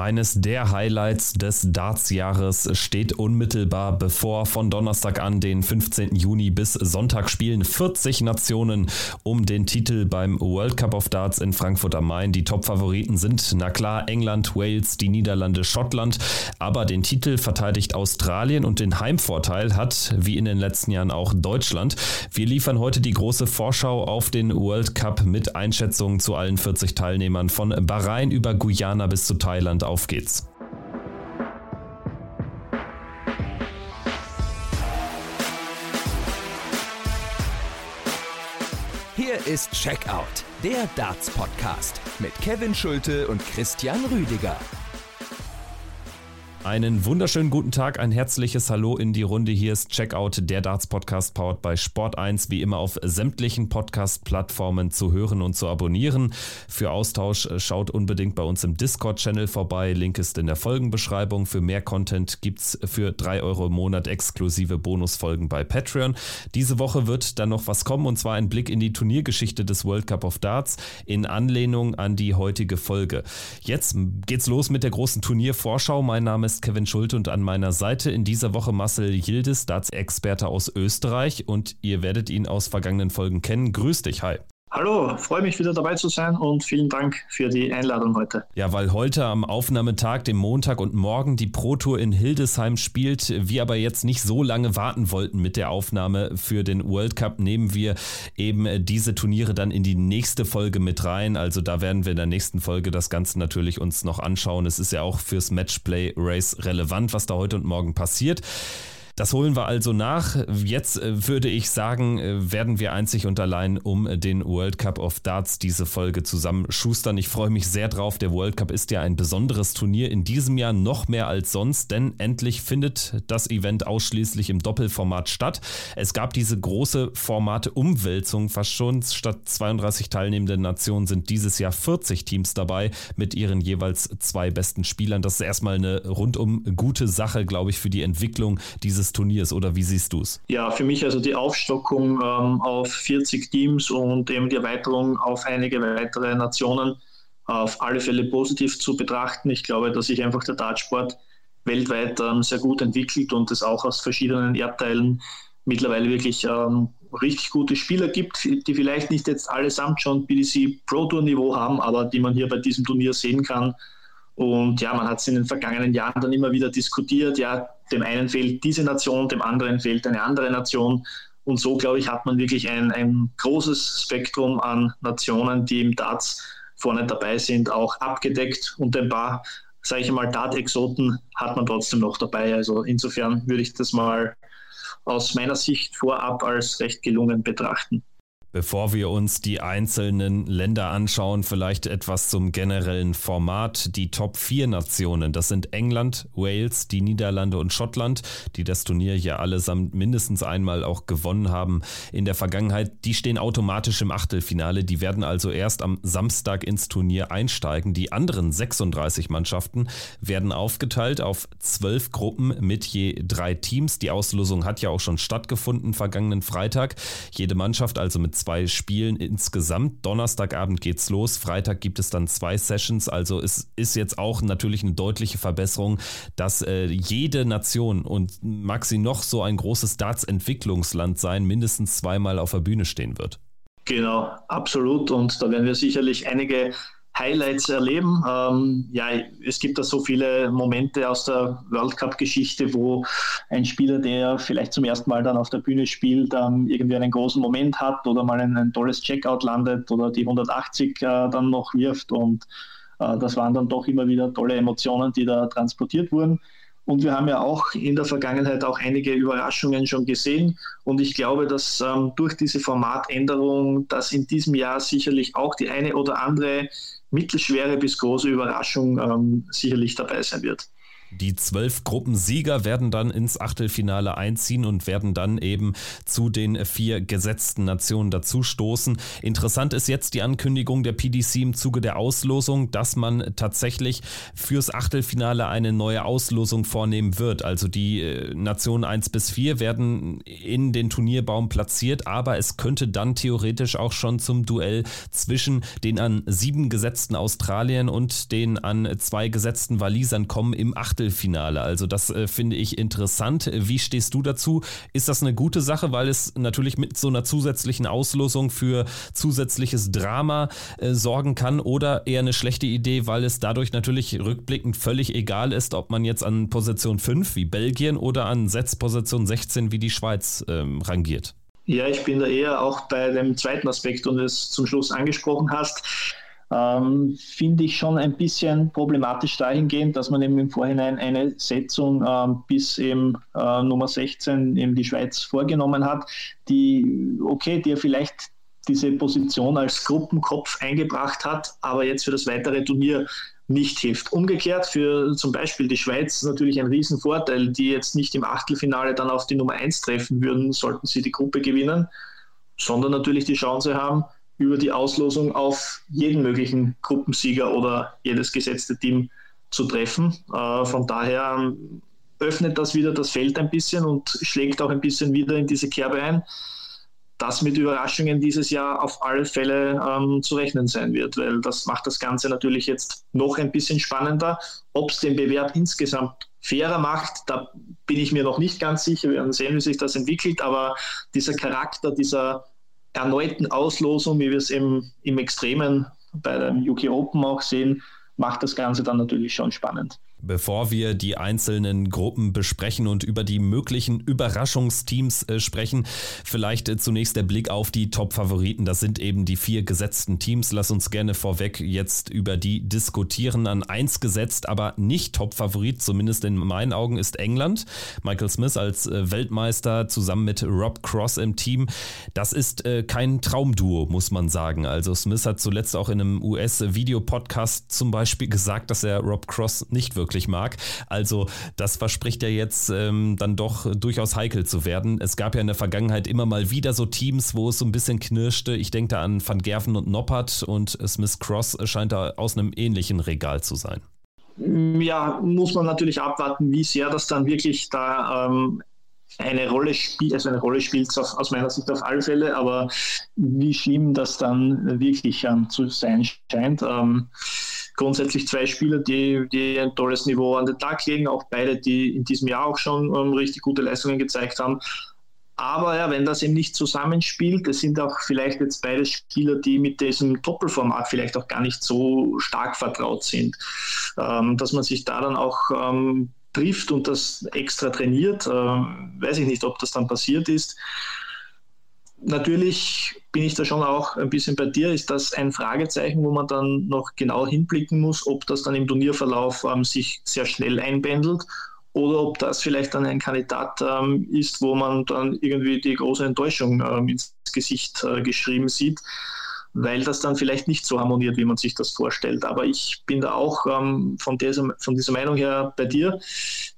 Eines der Highlights des Darts-Jahres steht unmittelbar bevor. Von Donnerstag an, den 15. Juni bis Sonntag spielen 40 Nationen um den Titel beim World Cup of Darts in Frankfurt am Main. Die Top-Favoriten sind, na klar, England, Wales, die Niederlande, Schottland. Aber den Titel verteidigt Australien und den Heimvorteil hat, wie in den letzten Jahren auch Deutschland. Wir liefern heute die große Vorschau auf den World Cup mit Einschätzungen zu allen 40 Teilnehmern von Bahrain über Guyana bis zu Thailand auf geht's. Hier ist Checkout, der Darts Podcast mit Kevin Schulte und Christian Rüdiger. Einen wunderschönen guten Tag, ein herzliches Hallo in die Runde. Hier ist Checkout, der Darts Podcast powered bei Sport 1, wie immer auf sämtlichen Podcast-Plattformen zu hören und zu abonnieren. Für Austausch schaut unbedingt bei uns im Discord-Channel vorbei. Link ist in der Folgenbeschreibung. Für mehr Content gibt es für 3 Euro im Monat exklusive Bonusfolgen bei Patreon. Diese Woche wird dann noch was kommen und zwar ein Blick in die Turniergeschichte des World Cup of Darts in Anlehnung an die heutige Folge. Jetzt geht's los mit der großen Turniervorschau. Mein Name ist ist Kevin Schulte und an meiner Seite in dieser Woche Marcel Yildiz, Darts-Experte aus Österreich und ihr werdet ihn aus vergangenen Folgen kennen. Grüß dich, hi. Hallo, freue mich wieder dabei zu sein und vielen Dank für die Einladung heute. Ja, weil heute am Aufnahmetag, dem Montag und morgen die Pro Tour in Hildesheim spielt, wir aber jetzt nicht so lange warten wollten mit der Aufnahme für den World Cup, nehmen wir eben diese Turniere dann in die nächste Folge mit rein. Also da werden wir in der nächsten Folge das Ganze natürlich uns noch anschauen. Es ist ja auch fürs Matchplay Race relevant, was da heute und morgen passiert. Das holen wir also nach. Jetzt äh, würde ich sagen, äh, werden wir einzig und allein um den World Cup of Darts diese Folge zusammenschustern. Ich freue mich sehr drauf. Der World Cup ist ja ein besonderes Turnier in diesem Jahr noch mehr als sonst, denn endlich findet das Event ausschließlich im Doppelformat statt. Es gab diese große Formate-Umwälzung fast schon. Statt 32 teilnehmenden Nationen sind dieses Jahr 40 Teams dabei mit ihren jeweils zwei besten Spielern. Das ist erstmal eine rundum gute Sache, glaube ich, für die Entwicklung dieses Turniers oder wie siehst du es? Ja, für mich also die Aufstockung ähm, auf 40 Teams und eben die Erweiterung auf einige weitere Nationen auf alle Fälle positiv zu betrachten. Ich glaube, dass sich einfach der Dartsport weltweit ähm, sehr gut entwickelt und es auch aus verschiedenen Erdteilen mittlerweile wirklich ähm, richtig gute Spieler gibt, die vielleicht nicht jetzt allesamt schon BDC Pro Tour Niveau haben, aber die man hier bei diesem Turnier sehen kann und ja, man hat es in den vergangenen Jahren dann immer wieder diskutiert, ja, dem einen fehlt diese Nation, dem anderen fehlt eine andere Nation. Und so, glaube ich, hat man wirklich ein, ein großes Spektrum an Nationen, die im Darts vorne dabei sind, auch abgedeckt. Und ein paar, sage ich mal, Dart-Exoten hat man trotzdem noch dabei. Also insofern würde ich das mal aus meiner Sicht vorab als recht gelungen betrachten. Bevor wir uns die einzelnen Länder anschauen, vielleicht etwas zum generellen Format. Die Top 4 Nationen, das sind England, Wales, die Niederlande und Schottland, die das Turnier ja allesamt mindestens einmal auch gewonnen haben in der Vergangenheit. Die stehen automatisch im Achtelfinale. Die werden also erst am Samstag ins Turnier einsteigen. Die anderen 36 Mannschaften werden aufgeteilt auf zwölf Gruppen mit je drei Teams. Die Auslosung hat ja auch schon stattgefunden vergangenen Freitag. Jede Mannschaft also mit zwei Spielen insgesamt. Donnerstagabend geht's los, Freitag gibt es dann zwei Sessions. Also es ist jetzt auch natürlich eine deutliche Verbesserung, dass äh, jede Nation und mag sie noch so ein großes Darts-Entwicklungsland sein, mindestens zweimal auf der Bühne stehen wird. Genau, absolut. Und da werden wir sicherlich einige Highlights erleben. Ähm, ja, es gibt da so viele Momente aus der World Cup-Geschichte, wo ein Spieler, der vielleicht zum ersten Mal dann auf der Bühne spielt, ähm, irgendwie einen großen Moment hat oder mal ein, ein tolles Checkout landet oder die 180 äh, dann noch wirft. Und äh, das waren dann doch immer wieder tolle Emotionen, die da transportiert wurden. Und wir haben ja auch in der Vergangenheit auch einige Überraschungen schon gesehen. Und ich glaube, dass ähm, durch diese Formatänderung, dass in diesem Jahr sicherlich auch die eine oder andere mittelschwere bis große Überraschung ähm, sicherlich dabei sein wird. Die zwölf Gruppensieger werden dann ins Achtelfinale einziehen und werden dann eben zu den vier gesetzten Nationen dazustoßen. Interessant ist jetzt die Ankündigung der PDC im Zuge der Auslosung, dass man tatsächlich fürs Achtelfinale eine neue Auslosung vornehmen wird. Also die äh, Nationen 1 bis 4 werden in den Turnierbaum platziert, aber es könnte dann theoretisch auch schon zum Duell zwischen den an sieben gesetzten Australiern und den an zwei gesetzten Walisern kommen im Achtelfinale. Achtelfinale. Also das äh, finde ich interessant. Wie stehst du dazu? Ist das eine gute Sache, weil es natürlich mit so einer zusätzlichen Auslosung für zusätzliches Drama äh, sorgen kann oder eher eine schlechte Idee, weil es dadurch natürlich rückblickend völlig egal ist, ob man jetzt an Position 5 wie Belgien oder an Setzposition 16 wie die Schweiz ähm, rangiert? Ja, ich bin da eher auch bei dem zweiten Aspekt, und es zum Schluss angesprochen hast ähm, finde ich schon ein bisschen problematisch dahingehend, dass man eben im Vorhinein eine Setzung ähm, bis eben äh, Nummer 16 eben die Schweiz vorgenommen hat, die, okay, die ja vielleicht diese Position als Gruppenkopf eingebracht hat, aber jetzt für das weitere Turnier nicht hilft. Umgekehrt für zum Beispiel die Schweiz natürlich ein Riesenvorteil, die jetzt nicht im Achtelfinale dann auf die Nummer 1 treffen würden, sollten sie die Gruppe gewinnen, sondern natürlich die Chance haben, über die Auslosung auf jeden möglichen Gruppensieger oder jedes gesetzte Team zu treffen. Äh, von daher ähm, öffnet das wieder das Feld ein bisschen und schlägt auch ein bisschen wieder in diese Kerbe ein, dass mit Überraschungen dieses Jahr auf alle Fälle ähm, zu rechnen sein wird, weil das macht das Ganze natürlich jetzt noch ein bisschen spannender. Ob es den Bewerb insgesamt fairer macht, da bin ich mir noch nicht ganz sicher. Wir werden sehen, wie sich das entwickelt, aber dieser Charakter, dieser erneuten Auslosung, wie wir es im, im Extremen bei dem UK Open auch sehen, macht das Ganze dann natürlich schon spannend. Bevor wir die einzelnen Gruppen besprechen und über die möglichen Überraschungsteams äh, sprechen, vielleicht äh, zunächst der Blick auf die Top-Favoriten. Das sind eben die vier gesetzten Teams. Lass uns gerne vorweg jetzt über die diskutieren. An eins gesetzt, aber nicht Top-Favorit, zumindest in meinen Augen, ist England. Michael Smith als äh, Weltmeister zusammen mit Rob Cross im Team. Das ist kein Traumduo, muss man sagen. Also Smith hat zuletzt auch in einem US-Video-Podcast zum Beispiel gesagt, dass er Rob Cross nicht wirklich wirklich mag. Also das verspricht ja jetzt ähm, dann doch durchaus heikel zu werden. Es gab ja in der Vergangenheit immer mal wieder so Teams, wo es so ein bisschen knirschte. Ich denke da an Van Gerven und Noppert und Smith Cross scheint da aus einem ähnlichen Regal zu sein. Ja, muss man natürlich abwarten, wie sehr das dann wirklich da ähm, eine Rolle spielt, also eine Rolle spielt aus, aus, meiner Sicht auf alle Fälle, aber wie schlimm das dann wirklich ähm, zu sein scheint. Ähm, grundsätzlich zwei Spieler, die, die ein tolles Niveau an den Tag legen, auch beide, die in diesem Jahr auch schon ähm, richtig gute Leistungen gezeigt haben. Aber ja, wenn das eben nicht zusammenspielt, es sind auch vielleicht jetzt beide Spieler, die mit diesem Doppelformat vielleicht auch gar nicht so stark vertraut sind, ähm, dass man sich da dann auch ähm, trifft und das extra trainiert. Äh, weiß ich nicht, ob das dann passiert ist natürlich bin ich da schon auch ein bisschen bei dir. Ist das ein Fragezeichen, wo man dann noch genau hinblicken muss, ob das dann im Turnierverlauf ähm, sich sehr schnell einbändelt oder ob das vielleicht dann ein Kandidat ähm, ist, wo man dann irgendwie die große Enttäuschung ähm, ins Gesicht äh, geschrieben sieht weil das dann vielleicht nicht so harmoniert, wie man sich das vorstellt. Aber ich bin da auch ähm, von, dieser, von dieser Meinung her bei dir.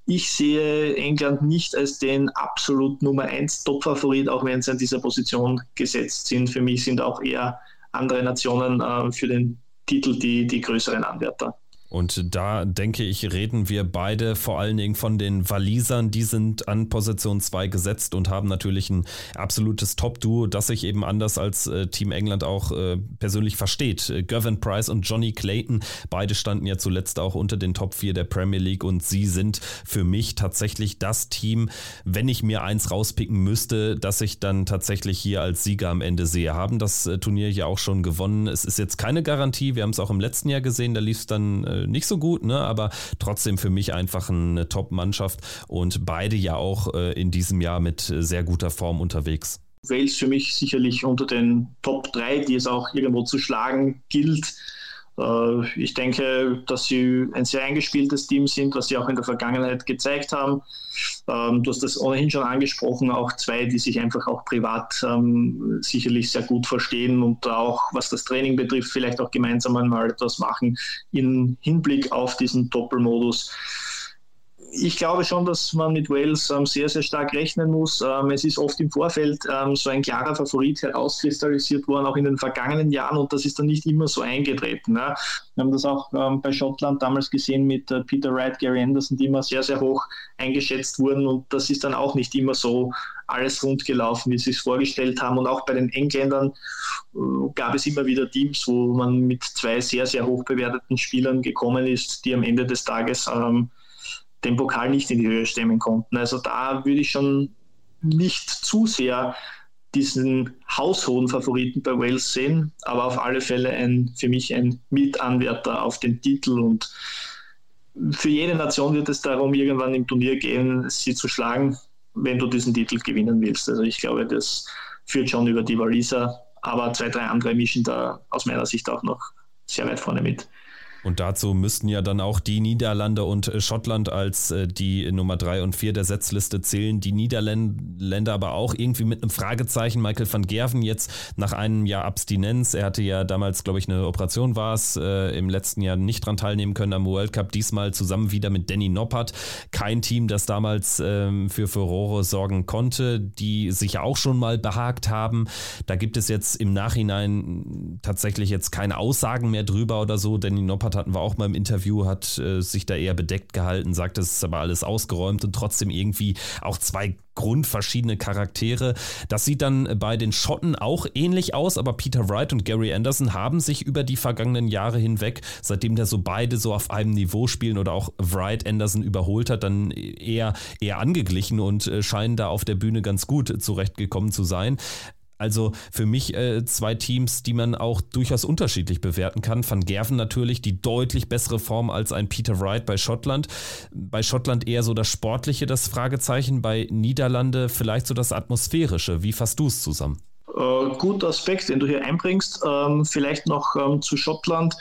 Ich sehe England nicht als den absolut Nummer 1 Top-Favorit, auch wenn sie an dieser Position gesetzt sind. Für mich sind auch eher andere Nationen äh, für den Titel die, die größeren Anwärter. Und da denke ich, reden wir beide vor allen Dingen von den Walisern. Die sind an Position 2 gesetzt und haben natürlich ein absolutes Top-Duo, das sich eben anders als äh, Team England auch äh, persönlich versteht. Äh, Gavin Price und Johnny Clayton, beide standen ja zuletzt auch unter den Top 4 der Premier League und sie sind für mich tatsächlich das Team, wenn ich mir eins rauspicken müsste, dass ich dann tatsächlich hier als Sieger am Ende sehe. Haben das Turnier ja auch schon gewonnen. Es ist jetzt keine Garantie. Wir haben es auch im letzten Jahr gesehen, da lief es dann äh, nicht so gut, ne? aber trotzdem für mich einfach eine Top-Mannschaft und beide ja auch äh, in diesem Jahr mit sehr guter Form unterwegs. Wales für mich sicherlich unter den Top 3, die es auch irgendwo zu schlagen gilt. Äh, ich denke, dass sie ein sehr eingespieltes Team sind, was sie auch in der Vergangenheit gezeigt haben. Ähm, du hast das ohnehin schon angesprochen, auch zwei, die sich einfach auch privat ähm, sicherlich sehr gut verstehen und auch, was das Training betrifft, vielleicht auch gemeinsam einmal etwas machen im Hinblick auf diesen Doppelmodus. Ich glaube schon, dass man mit Wales ähm, sehr, sehr stark rechnen muss. Ähm, es ist oft im Vorfeld ähm, so ein klarer Favorit herauskristallisiert worden, auch in den vergangenen Jahren, und das ist dann nicht immer so eingetreten. Ne? Wir haben das auch ähm, bei Schottland damals gesehen mit äh, Peter Wright, Gary Anderson, die immer sehr, sehr hoch eingeschätzt wurden, und das ist dann auch nicht immer so alles rund gelaufen, wie sie es vorgestellt haben. Und auch bei den Engländern äh, gab es immer wieder Teams, wo man mit zwei sehr, sehr hoch bewerteten Spielern gekommen ist, die am Ende des Tages ähm, den Pokal nicht in die Höhe stemmen konnten. Also da würde ich schon nicht zu sehr diesen haushohen Favoriten bei Wales sehen, aber auf alle Fälle ein, für mich ein Mitanwärter auf den Titel und für jede Nation wird es darum irgendwann im Turnier gehen, sie zu schlagen, wenn du diesen Titel gewinnen willst. Also ich glaube, das führt schon über die Waliser, aber zwei, drei andere mischen da aus meiner Sicht auch noch sehr weit vorne mit. Und dazu müssten ja dann auch die Niederlande und äh, Schottland als äh, die Nummer drei und vier der Setzliste zählen. Die Niederländer aber auch irgendwie mit einem Fragezeichen. Michael van Gerven jetzt nach einem Jahr Abstinenz. Er hatte ja damals, glaube ich, eine Operation war es, äh, im letzten Jahr nicht dran teilnehmen können am World Cup. Diesmal zusammen wieder mit Danny Noppert. Kein Team, das damals ähm, für Furore sorgen konnte, die sich auch schon mal behagt haben. Da gibt es jetzt im Nachhinein tatsächlich jetzt keine Aussagen mehr drüber oder so. Danny Noppert Gebhardt hatten wir auch mal im Interview, hat äh, sich da eher bedeckt gehalten, sagt, es ist aber alles ausgeräumt und trotzdem irgendwie auch zwei grundverschiedene Charaktere. Das sieht dann bei den Schotten auch ähnlich aus, aber Peter Wright und Gary Anderson haben sich über die vergangenen Jahre hinweg, seitdem der so beide so auf einem Niveau spielen oder auch Wright Anderson überholt hat, dann eher, eher angeglichen und äh, scheinen da auf der Bühne ganz gut zurechtgekommen zu sein. Also für mich äh, zwei Teams, die man auch durchaus unterschiedlich bewerten kann. Van Gerven natürlich die deutlich bessere Form als ein Peter Wright bei Schottland. Bei Schottland eher so das Sportliche, das Fragezeichen. Bei Niederlande vielleicht so das Atmosphärische. Wie fasst du es zusammen? Äh, guter Aspekt, den du hier einbringst. Ähm, vielleicht noch ähm, zu Schottland.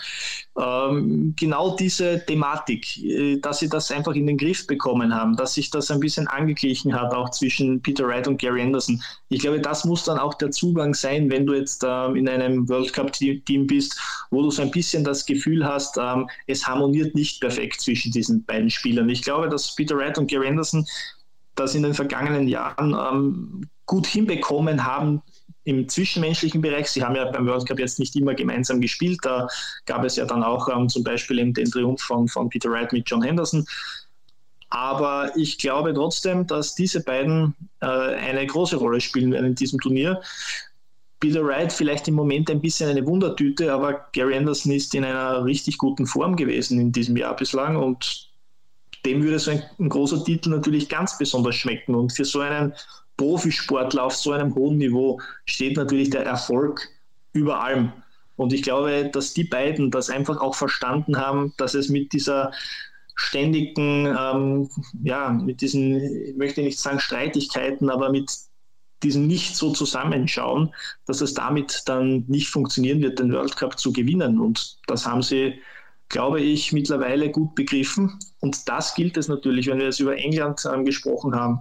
Ähm, genau diese Thematik, äh, dass sie das einfach in den Griff bekommen haben, dass sich das ein bisschen angeglichen hat, auch zwischen Peter Wright und Gary Anderson. Ich glaube, das muss dann auch der Zugang sein, wenn du jetzt ähm, in einem World Cup-Team bist, wo du so ein bisschen das Gefühl hast, ähm, es harmoniert nicht perfekt zwischen diesen beiden Spielern. Ich glaube, dass Peter Wright und Gary Anderson das in den vergangenen Jahren ähm, gut hinbekommen haben, im zwischenmenschlichen Bereich. Sie haben ja beim World Cup jetzt nicht immer gemeinsam gespielt. Da gab es ja dann auch ähm, zum Beispiel den Triumph von, von Peter Wright mit John Henderson. Aber ich glaube trotzdem, dass diese beiden äh, eine große Rolle spielen werden in diesem Turnier. Peter Wright vielleicht im Moment ein bisschen eine Wundertüte, aber Gary Anderson ist in einer richtig guten Form gewesen in diesem Jahr bislang und dem würde so ein, ein großer Titel natürlich ganz besonders schmecken. Und für so einen Profisportler auf so einem hohen Niveau steht natürlich der Erfolg über allem. Und ich glaube, dass die beiden das einfach auch verstanden haben, dass es mit dieser ständigen, ähm, ja, mit diesen, ich möchte nicht sagen Streitigkeiten, aber mit diesem nicht so zusammenschauen, dass es damit dann nicht funktionieren wird, den World Cup zu gewinnen. Und das haben sie, glaube ich, mittlerweile gut begriffen. Und das gilt es natürlich, wenn wir jetzt über England ähm, gesprochen haben.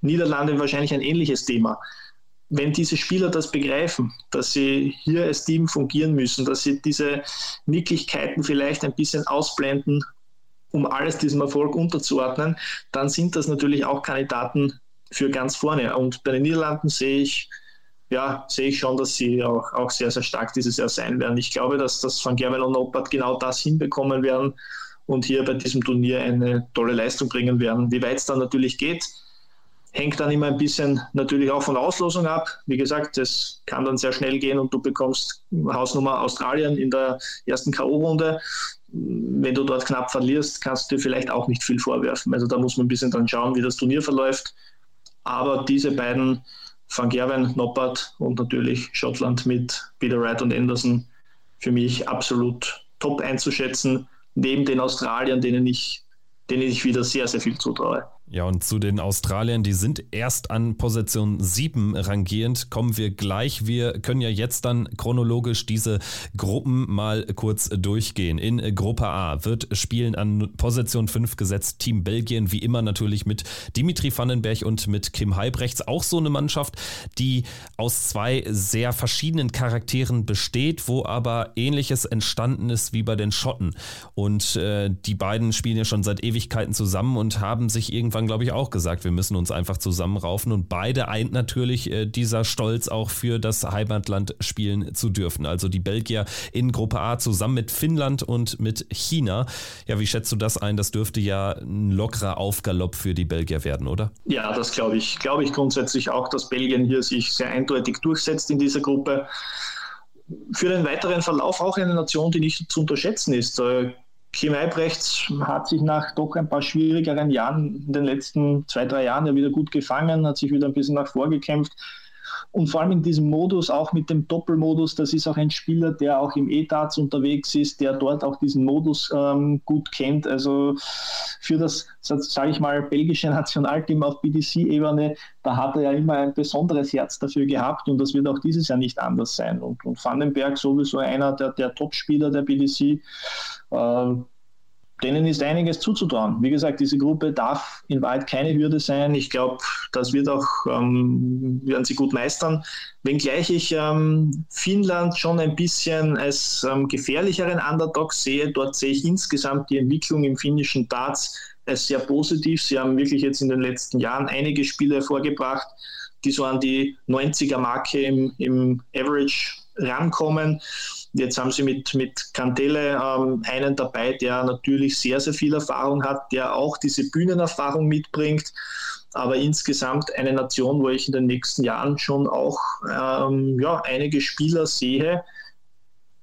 Niederlande wahrscheinlich ein ähnliches Thema. Wenn diese Spieler das begreifen, dass sie hier als Team fungieren müssen, dass sie diese Nicklichkeiten vielleicht ein bisschen ausblenden, um alles diesem Erfolg unterzuordnen, dann sind das natürlich auch Kandidaten für ganz vorne. Und bei den Niederlanden sehe ich, ja, sehe ich schon, dass sie auch, auch sehr, sehr stark dieses Jahr sein werden. Ich glaube, dass das Van Gerwen und Noppert genau das hinbekommen werden und hier bei diesem Turnier eine tolle Leistung bringen werden. Wie weit es dann natürlich geht, Hängt dann immer ein bisschen natürlich auch von der Auslosung ab. Wie gesagt, es kann dann sehr schnell gehen und du bekommst Hausnummer Australien in der ersten K.O.-Runde. Wenn du dort knapp verlierst, kannst du dir vielleicht auch nicht viel vorwerfen. Also da muss man ein bisschen dann schauen, wie das Turnier verläuft. Aber diese beiden, Van Gerwen, Noppert und natürlich Schottland mit Peter Wright und Anderson, für mich absolut top einzuschätzen. Neben den Australiern, denen ich, denen ich wieder sehr, sehr viel zutraue. Ja, und zu den Australiern, die sind erst an Position 7 rangierend, kommen wir gleich. Wir können ja jetzt dann chronologisch diese Gruppen mal kurz durchgehen. In Gruppe A wird spielen an Position 5 gesetzt Team Belgien, wie immer natürlich mit Dimitri Vandenberg und mit Kim Heibrechts. Auch so eine Mannschaft, die aus zwei sehr verschiedenen Charakteren besteht, wo aber ähnliches entstanden ist wie bei den Schotten. Und äh, die beiden spielen ja schon seit Ewigkeiten zusammen und haben sich irgendwann Anfang, glaube ich, auch gesagt, wir müssen uns einfach zusammenraufen und beide eint natürlich äh, dieser Stolz auch für das Heimatland spielen zu dürfen. Also die Belgier in Gruppe A zusammen mit Finnland und mit China. Ja, wie schätzt du das ein? Das dürfte ja ein lockerer Aufgalopp für die Belgier werden, oder? Ja, das glaube ich. Glaube ich grundsätzlich auch, dass Belgien hier sich sehr eindeutig durchsetzt in dieser Gruppe für den weiteren Verlauf auch eine Nation, die nicht zu unterschätzen ist. Äh, Kim Eibrechts hat sich nach doch ein paar schwierigeren Jahren in den letzten zwei, drei Jahren ja wieder gut gefangen, hat sich wieder ein bisschen nach vorgekämpft. Und vor allem in diesem Modus, auch mit dem Doppelmodus, das ist auch ein Spieler, der auch im ETATS unterwegs ist, der dort auch diesen Modus ähm, gut kennt. Also für das, sage ich mal, belgische Nationalteam auf BDC-Ebene, da hat er ja immer ein besonderes Herz dafür gehabt und das wird auch dieses Jahr nicht anders sein. Und, und Vandenberg sowieso einer der, der Top-Spieler der BDC. Äh, denen ist einiges zuzutrauen. Wie gesagt, diese Gruppe darf in Wahrheit keine Hürde sein. Ich glaube, das wird auch, ähm, werden sie gut meistern. Wenngleich ich ähm, Finnland schon ein bisschen als ähm, gefährlicheren Underdog sehe, dort sehe ich insgesamt die Entwicklung im finnischen Darts als sehr positiv. Sie haben wirklich jetzt in den letzten Jahren einige Spiele hervorgebracht, die so an die 90er-Marke im, im Average rankommen. Jetzt haben sie mit, mit Cantele ähm, einen dabei, der natürlich sehr, sehr viel Erfahrung hat, der auch diese Bühnenerfahrung mitbringt. Aber insgesamt eine Nation, wo ich in den nächsten Jahren schon auch ähm, ja, einige Spieler sehe,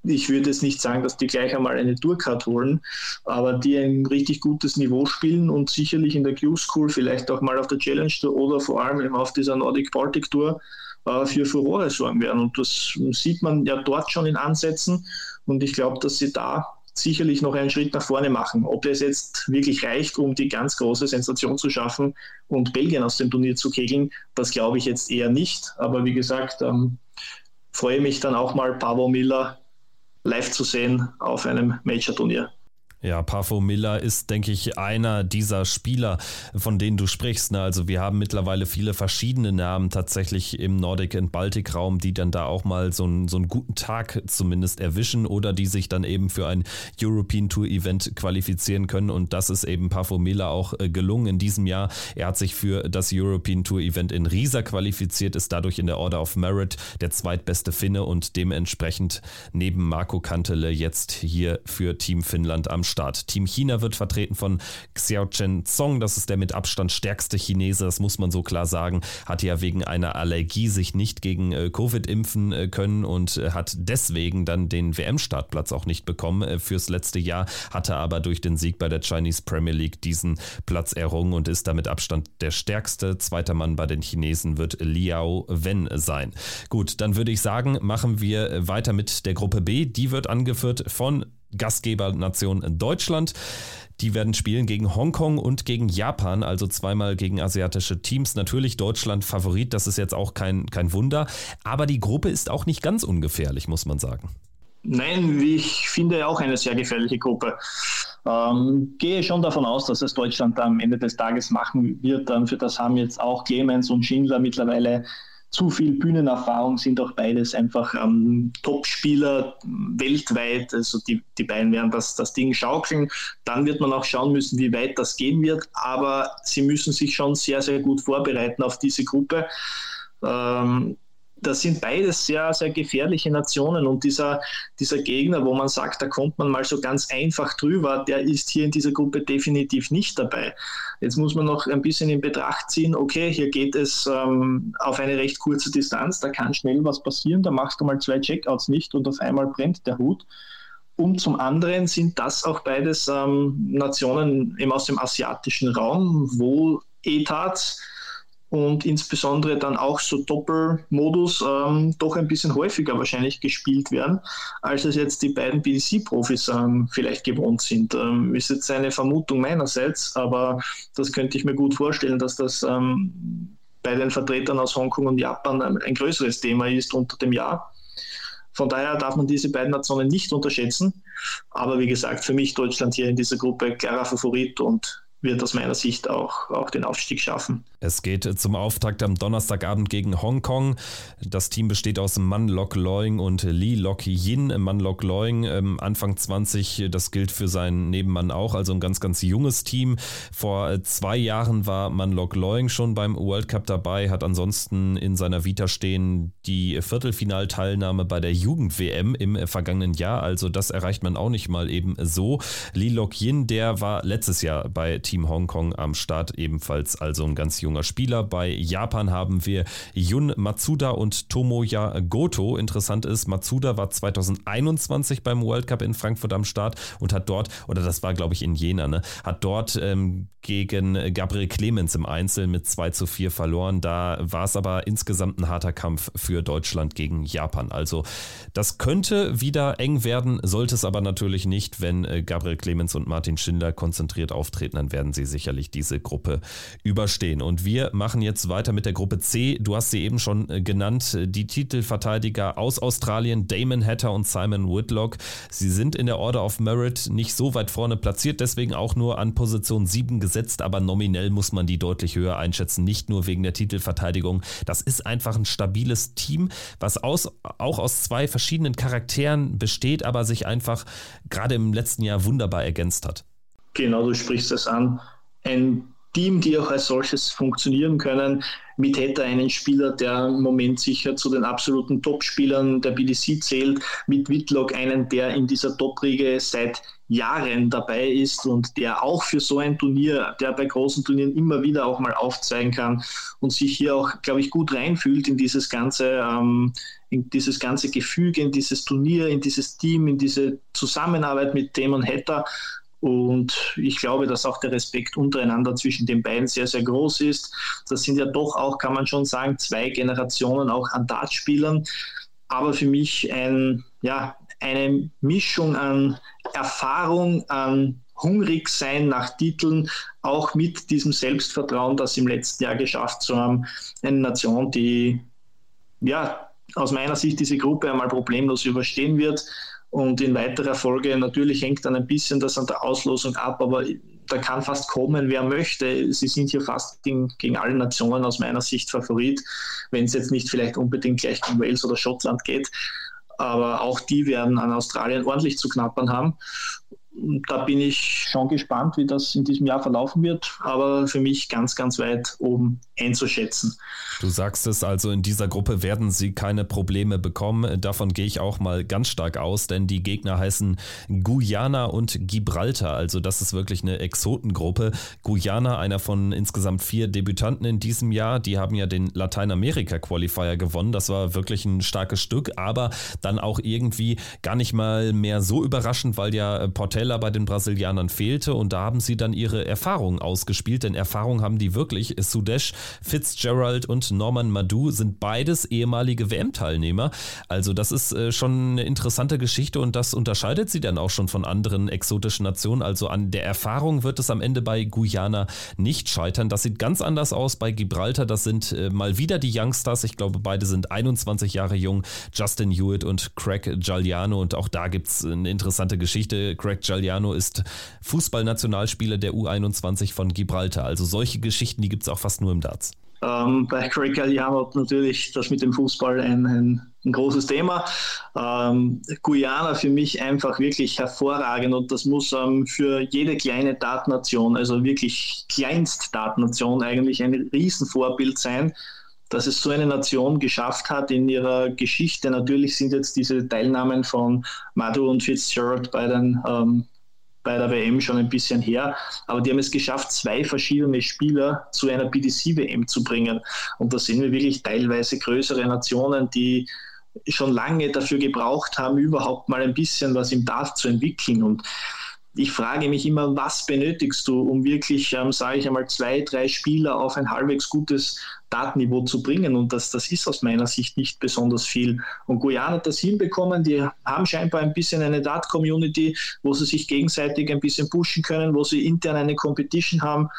ich würde jetzt nicht sagen, dass die gleich einmal eine Tourcard holen, aber die ein richtig gutes Niveau spielen und sicherlich in der Q-School, vielleicht auch mal auf der Challenge Tour oder vor allem auf dieser Nordic Baltic Tour äh, für Furore sorgen werden. Und das sieht man ja dort schon in Ansätzen. Und ich glaube, dass sie da sicherlich noch einen Schritt nach vorne machen. Ob es jetzt wirklich reicht, um die ganz große Sensation zu schaffen und Belgien aus dem Turnier zu kegeln, das glaube ich jetzt eher nicht. Aber wie gesagt, ähm, freue mich dann auch mal Pavo Miller live zu sehen auf einem Major-Turnier. Ja, Pafo Miller ist, denke ich, einer dieser Spieler, von denen du sprichst. Ne? Also wir haben mittlerweile viele verschiedene Namen tatsächlich im Nordic- und Baltic-Raum, die dann da auch mal so, einen, so einen guten Tag zumindest erwischen oder die sich dann eben für ein European Tour Event qualifizieren können. Und das ist eben Pafo Miller auch äh, gelungen in diesem Jahr. Er hat sich für das European Tour Event in Riesa qualifiziert, ist dadurch in der Order of Merit der zweitbeste Finne und dementsprechend neben Marco Kantele jetzt hier für Team Finnland am Start. Team China wird vertreten von Xiao Chen Zong, das ist der mit Abstand stärkste Chinese, das muss man so klar sagen, hat ja wegen einer Allergie sich nicht gegen äh, Covid impfen äh, können und äh, hat deswegen dann den WM-Startplatz auch nicht bekommen fürs letzte Jahr, hatte aber durch den Sieg bei der Chinese Premier League diesen Platz errungen und ist damit Abstand der stärkste. Zweiter Mann bei den Chinesen wird Liao Wen sein. Gut, dann würde ich sagen, machen wir weiter mit der Gruppe B. Die wird angeführt von Gastgebernation Deutschland. Die werden spielen gegen Hongkong und gegen Japan, also zweimal gegen asiatische Teams. Natürlich Deutschland Favorit, das ist jetzt auch kein, kein Wunder. Aber die Gruppe ist auch nicht ganz ungefährlich, muss man sagen. Nein, ich finde auch eine sehr gefährliche Gruppe. Ähm, gehe schon davon aus, dass es Deutschland am Ende des Tages machen wird. Ähm, für das haben jetzt auch Clemens und Schindler mittlerweile zu viel Bühnenerfahrung, sind auch beides einfach ähm, Top-Spieler weltweit. Also die, die beiden werden das, das Ding schaukeln. Dann wird man auch schauen müssen, wie weit das gehen wird. Aber sie müssen sich schon sehr, sehr gut vorbereiten auf diese Gruppe. Ähm, das sind beides sehr, sehr gefährliche Nationen und dieser, dieser Gegner, wo man sagt, da kommt man mal so ganz einfach drüber, der ist hier in dieser Gruppe definitiv nicht dabei. Jetzt muss man noch ein bisschen in Betracht ziehen, okay, hier geht es ähm, auf eine recht kurze Distanz, da kann schnell was passieren, da machst du mal zwei Checkouts nicht und auf einmal brennt der Hut. Und zum anderen sind das auch beides ähm, Nationen eben aus dem asiatischen Raum, wo ETAs und insbesondere dann auch so Doppelmodus ähm, doch ein bisschen häufiger wahrscheinlich gespielt werden, als es jetzt die beiden BDC-Profis ähm, vielleicht gewohnt sind. Ähm, ist jetzt eine Vermutung meinerseits, aber das könnte ich mir gut vorstellen, dass das ähm, bei den Vertretern aus Hongkong und Japan ein, ein größeres Thema ist unter dem Jahr. Von daher darf man diese beiden Nationen nicht unterschätzen. Aber wie gesagt, für mich Deutschland hier in dieser Gruppe klarer Favorit und wird aus meiner Sicht auch, auch den Aufstieg schaffen. Es geht zum Auftakt am Donnerstagabend gegen Hongkong. Das Team besteht aus Man Lok Loing und Lee Lok Yin. Man Lok Loing, ähm, Anfang 20, das gilt für seinen Nebenmann auch, also ein ganz, ganz junges Team. Vor äh, zwei Jahren war Man Lok Loing schon beim World Cup dabei, hat ansonsten in seiner Vita stehen die Viertelfinalteilnahme bei der Jugend-WM im vergangenen Jahr. Also das erreicht man auch nicht mal eben so. Lee Lok Yin, der war letztes Jahr bei Team Hongkong am Start ebenfalls also ein ganz junger Spieler. Bei Japan haben wir Jun Matsuda und Tomoya Goto. Interessant ist, Matsuda war 2021 beim World Cup in Frankfurt am Start und hat dort, oder das war glaube ich in Jena, ne, hat dort ähm, gegen Gabriel Clemens im Einzel mit 2 zu 4 verloren. Da war es aber insgesamt ein harter Kampf für Deutschland gegen Japan. Also das könnte wieder eng werden, sollte es aber natürlich nicht, wenn äh, Gabriel Clemens und Martin Schindler konzentriert auftreten, dann werden sie sicherlich diese Gruppe überstehen. Und wir machen jetzt weiter mit der Gruppe C. Du hast sie eben schon äh, genannt, die Titelverteidiger aus Australien, Damon Hatter und Simon Whitlock. Sie sind in der Order of Merit nicht so weit vorne platziert, deswegen auch nur an Position 7 gesetzt, aber nominell muss man die deutlich höher einschätzen, nicht nur wegen der Titelverteidigung. Das ist einfach ein stabiles Team, was aus, auch aus zwei verschiedenen Charakteren besteht, aber sich einfach gerade im letzten Jahr wunderbar ergänzt hat. Genau, du sprichst es an. Ein Team, die auch als solches funktionieren können. Mit hätte einen Spieler, der im Moment sicher zu den absoluten Top-Spielern der BDC zählt. Mit Whitlock einen, der in dieser Top-Riege seit Jahren dabei ist und der auch für so ein Turnier, der bei großen Turnieren immer wieder auch mal aufzeigen kann und sich hier auch, glaube ich, gut reinfühlt in dieses ganze, ähm, in dieses ganze Gefüge, in dieses Turnier, in dieses Team, in diese Zusammenarbeit mit Damon Hatter und ich glaube, dass auch der Respekt untereinander zwischen den beiden sehr, sehr groß ist. Das sind ja doch auch, kann man schon sagen, zwei Generationen auch an Dartspielern. Aber für mich ein, ja, eine Mischung an Erfahrung, an hungrig sein nach Titeln, auch mit diesem Selbstvertrauen, das im letzten Jahr geschafft zu haben. Eine Nation, die ja aus meiner Sicht diese Gruppe einmal problemlos überstehen wird und in weiterer Folge, natürlich hängt dann ein bisschen das an der Auslosung ab, aber da kann fast kommen, wer möchte. Sie sind hier fast gegen, gegen alle Nationen aus meiner Sicht Favorit, wenn es jetzt nicht vielleicht unbedingt gleich gegen Wales oder Schottland geht. Aber auch die werden an Australien ordentlich zu knappern haben da bin ich schon gespannt, wie das in diesem Jahr verlaufen wird, aber für mich ganz, ganz weit oben einzuschätzen. Du sagst es also, in dieser Gruppe werden sie keine Probleme bekommen. Davon gehe ich auch mal ganz stark aus, denn die Gegner heißen Guyana und Gibraltar. Also das ist wirklich eine Exotengruppe. Guyana, einer von insgesamt vier Debütanten in diesem Jahr, die haben ja den Lateinamerika-Qualifier gewonnen. Das war wirklich ein starkes Stück, aber dann auch irgendwie gar nicht mal mehr so überraschend, weil ja Portell Vela bei den Brasilianern fehlte und da haben sie dann ihre Erfahrungen ausgespielt, denn Erfahrung haben die wirklich. Sudesh, Fitzgerald und Norman Madu sind beides ehemalige WM-Teilnehmer. Also das ist äh, schon eine interessante Geschichte und das unterscheidet sie dann auch schon von anderen exotischen Nationen. Also an der Erfahrung wird es am Ende bei Guyana nicht scheitern. Das sieht ganz anders aus bei Gibraltar. Das sind äh, mal wieder die Youngstars. Ich glaube, beide sind 21 Jahre jung. Justin Hewitt und Craig Giuliano. Und auch da gibt es eine interessante Geschichte. Craig Giuliano Galliano ist Fußballnationalspieler der U21 von Gibraltar. Also solche Geschichten, die gibt es auch fast nur im Darts. Ähm, bei Craig Galliano natürlich das mit dem Fußball ein, ein, ein großes Thema. Ähm, Guyana für mich einfach wirklich hervorragend und das muss ähm, für jede kleine Datnation, also wirklich Kleinst-Datnation eigentlich ein Riesenvorbild sein dass es so eine Nation geschafft hat in ihrer Geschichte. Natürlich sind jetzt diese Teilnahmen von Madu und Fitzgerald bei den ähm, bei der WM schon ein bisschen her, aber die haben es geschafft, zwei verschiedene Spieler zu einer BDC-WM zu bringen. Und da sehen wir wirklich teilweise größere Nationen, die schon lange dafür gebraucht haben, überhaupt mal ein bisschen was im Dart zu entwickeln. Und ich frage mich immer, was benötigst du, um wirklich, ähm, sage ich einmal, zwei, drei Spieler auf ein halbwegs gutes Datenniveau zu bringen. Und das, das ist aus meiner Sicht nicht besonders viel. Und Guyana hat das hinbekommen. Die haben scheinbar ein bisschen eine Dart-Community, wo sie sich gegenseitig ein bisschen pushen können, wo sie intern eine Competition haben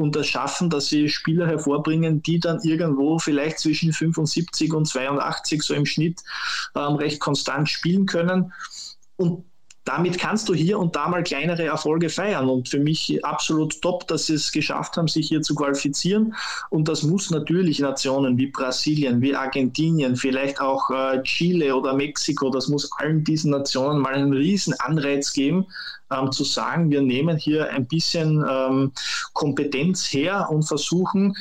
und das schaffen, dass sie Spieler hervorbringen, die dann irgendwo vielleicht zwischen 75 und 82 so im Schnitt ähm, recht konstant spielen können. Und damit kannst du hier und da mal kleinere Erfolge feiern. Und für mich absolut top, dass sie es geschafft haben, sich hier zu qualifizieren. Und das muss natürlich Nationen wie Brasilien, wie Argentinien, vielleicht auch äh, Chile oder Mexiko, das muss allen diesen Nationen mal einen riesen Anreiz geben, ähm, zu sagen, wir nehmen hier ein bisschen ähm, Kompetenz her und versuchen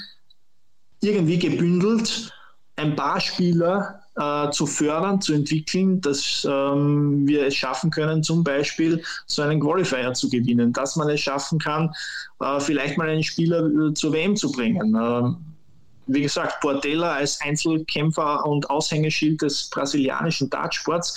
irgendwie gebündelt ein paar Spieler äh, zu fördern, zu entwickeln, dass ähm, wir es schaffen können, zum Beispiel so einen Qualifier zu gewinnen, dass man es schaffen kann, äh, vielleicht mal einen Spieler äh, zur WM zu bringen. Ähm, wie gesagt, Portela als Einzelkämpfer und Aushängeschild des brasilianischen Dartsports,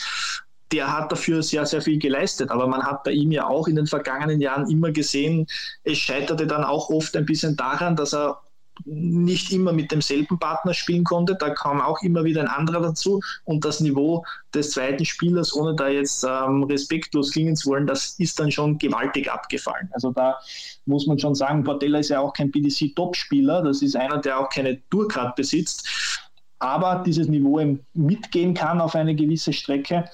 der hat dafür sehr, sehr viel geleistet. Aber man hat bei ihm ja auch in den vergangenen Jahren immer gesehen, es scheiterte dann auch oft ein bisschen daran, dass er nicht immer mit demselben Partner spielen konnte. Da kam auch immer wieder ein anderer dazu. Und das Niveau des zweiten Spielers, ohne da jetzt ähm, respektlos klingen zu wollen, das ist dann schon gewaltig abgefallen. Also da muss man schon sagen, Portella ist ja auch kein BDC-Top-Spieler. Das ist einer, der auch keine Tourcard besitzt. Aber dieses Niveau mitgehen kann auf eine gewisse Strecke.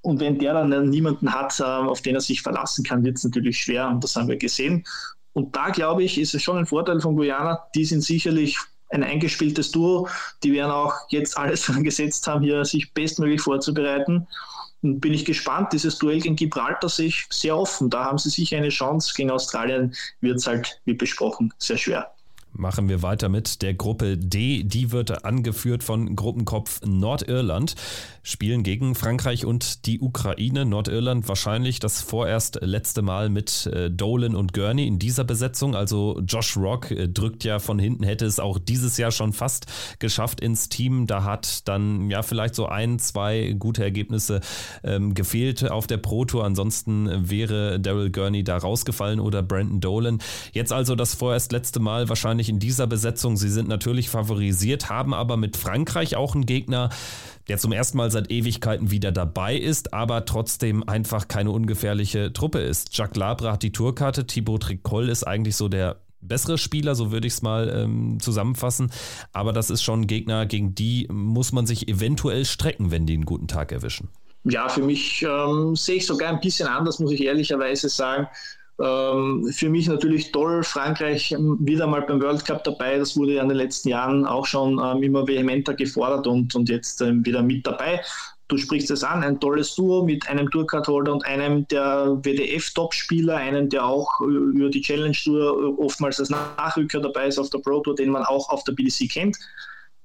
Und wenn der dann niemanden hat, ähm, auf den er sich verlassen kann, wird es natürlich schwer. Und das haben wir gesehen. Und da glaube ich, ist es schon ein Vorteil von Guyana. Die sind sicherlich ein eingespieltes Duo. Die werden auch jetzt alles dran gesetzt haben, hier sich bestmöglich vorzubereiten. Und bin ich gespannt. Dieses Duell gegen Gibraltar sehe ich sehr offen. Da haben sie sicher eine Chance. Gegen Australien wird es halt, wie besprochen, sehr schwer. Machen wir weiter mit der Gruppe D. Die wird angeführt von Gruppenkopf Nordirland. Spielen gegen Frankreich und die Ukraine. Nordirland wahrscheinlich das vorerst letzte Mal mit äh, Dolan und Gurney in dieser Besetzung. Also Josh Rock äh, drückt ja von hinten, hätte es auch dieses Jahr schon fast geschafft ins Team. Da hat dann ja vielleicht so ein, zwei gute Ergebnisse ähm, gefehlt auf der Pro Tour. Ansonsten wäre Daryl Gurney da rausgefallen oder Brandon Dolan. Jetzt also das vorerst letzte Mal wahrscheinlich nicht in dieser Besetzung. Sie sind natürlich favorisiert, haben aber mit Frankreich auch einen Gegner, der zum ersten Mal seit Ewigkeiten wieder dabei ist, aber trotzdem einfach keine ungefährliche Truppe ist. Jacques Labre hat die Tourkarte, Thibaut Tricol ist eigentlich so der bessere Spieler, so würde ich es mal ähm, zusammenfassen. Aber das ist schon ein Gegner, gegen die muss man sich eventuell strecken, wenn die einen guten Tag erwischen. Ja, für mich ähm, sehe ich sogar ein bisschen anders, muss ich ehrlicherweise sagen. Ähm, für mich natürlich toll, Frankreich ähm, wieder mal beim World Cup dabei. Das wurde ja in den letzten Jahren auch schon ähm, immer vehementer gefordert und, und jetzt wieder mit dabei. Du sprichst es an, ein tolles Duo mit einem Tourcard-Holder und einem der WDF-Top-Spieler, einem, der auch über die Challenge Tour oftmals als Nachrücker dabei ist auf der Pro Tour, den man auch auf der BDC kennt.